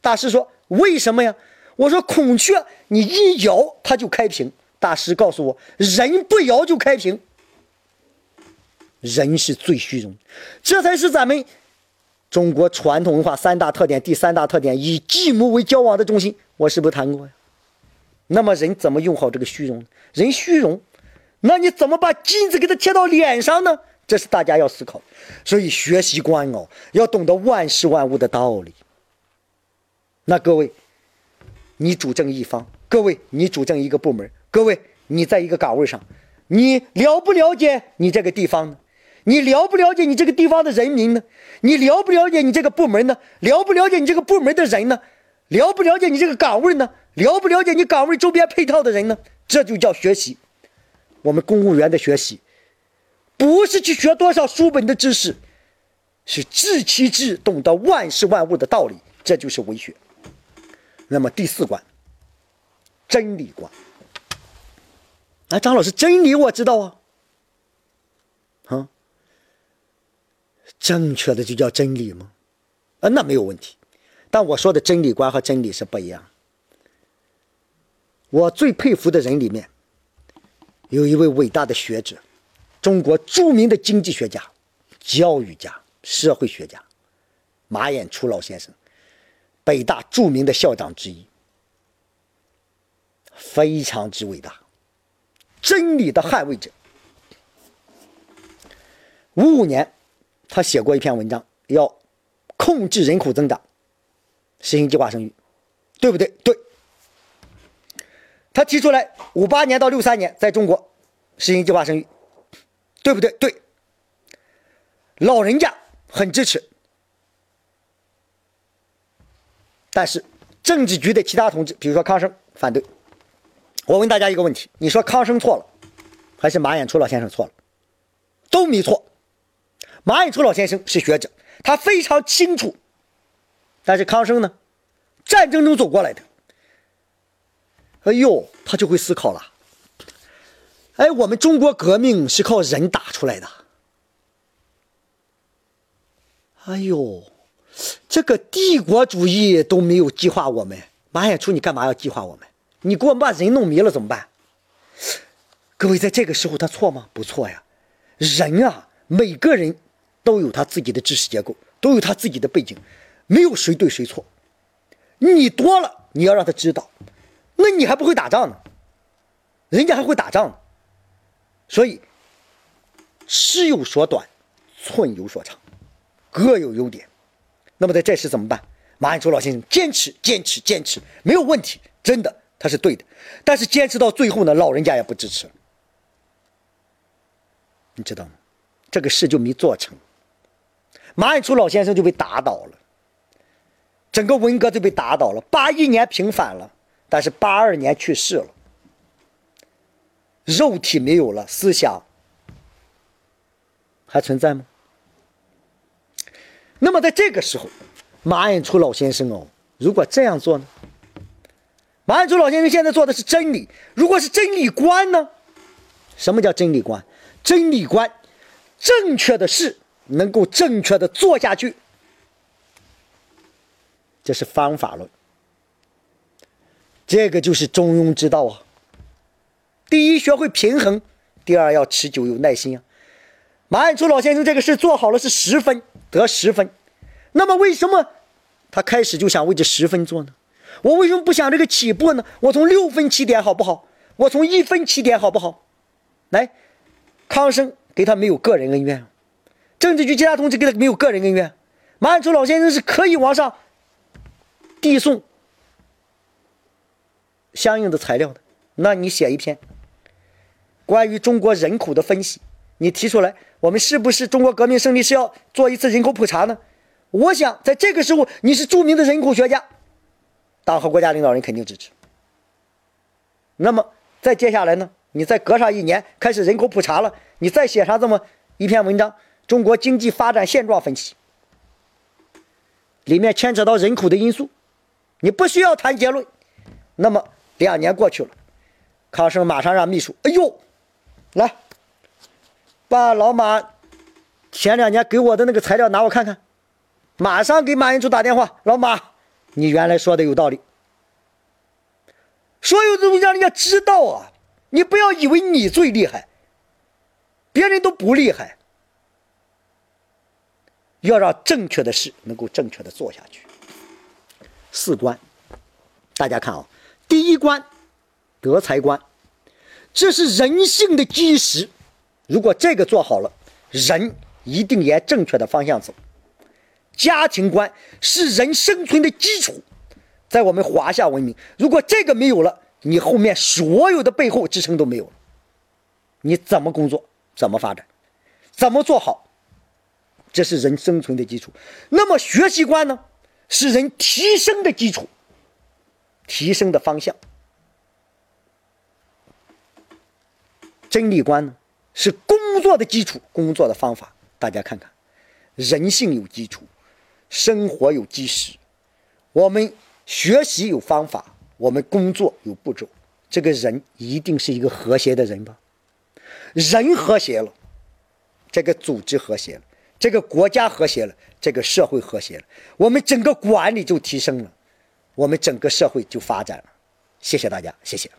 大师说为什么呀？我说孔雀，你一摇它就开屏。大师告诉我，人不摇就开屏。人是最虚荣，这才是咱们中国传统文化三大特点。第三大特点，以继母为交往的中心，我是不是谈过呀？那么人怎么用好这个虚荣？人虚荣，那你怎么把金子给他贴到脸上呢？这是大家要思考。所以学习观哦，要懂得万事万物的道理。那各位，你主政一方，各位你主政一个部门，各位你在一个岗位上，你了不了解你这个地方呢？你了不了解你这个地方的人民呢？你了不了解你这个部门呢？了不了解你这个部门的人呢？了不了解你这个岗位呢？了不了解你岗位周边配套的人呢？这就叫学习。我们公务员的学习，不是去学多少书本的知识，是知其知，懂得万事万物的道理，这就是为学。那么第四关，真理关。啊，张老师，真理我知道啊。正确的就叫真理吗？啊，那没有问题。但我说的真理观和真理是不一样。我最佩服的人里面，有一位伟大的学者，中国著名的经济学家、教育家、社会学家马寅初老先生，北大著名的校长之一，非常之伟大，真理的捍卫者。五五年。他写过一篇文章，要控制人口增长，实行计划生育，对不对？对。他提出来，五八年到六三年在中国实行计划生育，对不对？对。老人家很支持，但是政治局的其他同志，比如说康生反对。我问大家一个问题：你说康生错了，还是马演初老先生错了？都没错。马演初老先生是学者，他非常清楚。但是康生呢？战争中走过来的，哎呦，他就会思考了。哎，我们中国革命是靠人打出来的。哎呦，这个帝国主义都没有激化我们，马演初，你干嘛要激化我们？你给我们把人弄迷了怎么办？各位，在这个时候他错吗？不错呀。人啊，每个人都有他自己的知识结构，都有他自己的背景，没有谁对谁错。你多了，你要让他知道，那你还不会打仗呢，人家还会打仗呢。所以，尺有所短，寸有所长，各有优点。那么在这时怎么办？马恩洲老先生坚持，坚持，坚持，没有问题，真的他是对的。但是坚持到最后呢，老人家也不支持，你知道吗？这个事就没做成，马寅初老先生就被打倒了。整个文革就被打倒了，八一年平反了，但是八二年去世了，肉体没有了，思想还存在吗？那么在这个时候，马寅初老先生哦，如果这样做呢？马寅初老先生现在做的是真理，如果是真理观呢？什么叫真理观？真理观，正确的事能够正确的做下去。这是方法论，这个就是中庸之道啊。第一，学会平衡；第二，要持久有耐心啊。马鞍初老先生这个事做好了是十分得十分，那么为什么他开始就想为这十分做呢？我为什么不想这个起步呢？我从六分起点好不好？我从一分起点好不好？来，康生给他没有个人恩怨，政治局其他同志给他没有个人恩怨，马鞍初老先生是可以往上。递送相应的材料的，那你写一篇关于中国人口的分析，你提出来，我们是不是中国革命胜利是要做一次人口普查呢？我想在这个时候，你是著名的人口学家，党和国家领导人肯定支持。那么再接下来呢？你再隔上一年开始人口普查了，你再写上这么一篇文章，中国经济发展现状分析，里面牵扯到人口的因素。你不需要谈结论，那么两年过去了，康生马上让秘书，哎呦，来，把老马前两年给我的那个材料拿我看看，马上给马英九打电话，老马，你原来说的有道理，所有东西让人家知道啊，你不要以为你最厉害，别人都不厉害，要让正确的事能够正确的做下去。四关，大家看啊，第一关，德才关，这是人性的基石。如果这个做好了，人一定沿正确的方向走。家庭观是人生存的基础，在我们华夏文明，如果这个没有了，你后面所有的背后支撑都没有了。你怎么工作，怎么发展，怎么做好，这是人生存的基础。那么学习观呢？是人提升的基础，提升的方向。真理观呢，是工作的基础，工作的方法。大家看看，人性有基础，生活有基石，我们学习有方法，我们工作有步骤。这个人一定是一个和谐的人吧？人和谐了，这个组织和谐了。这个国家和谐了，这个社会和谐了，我们整个管理就提升了，我们整个社会就发展了。谢谢大家，谢谢。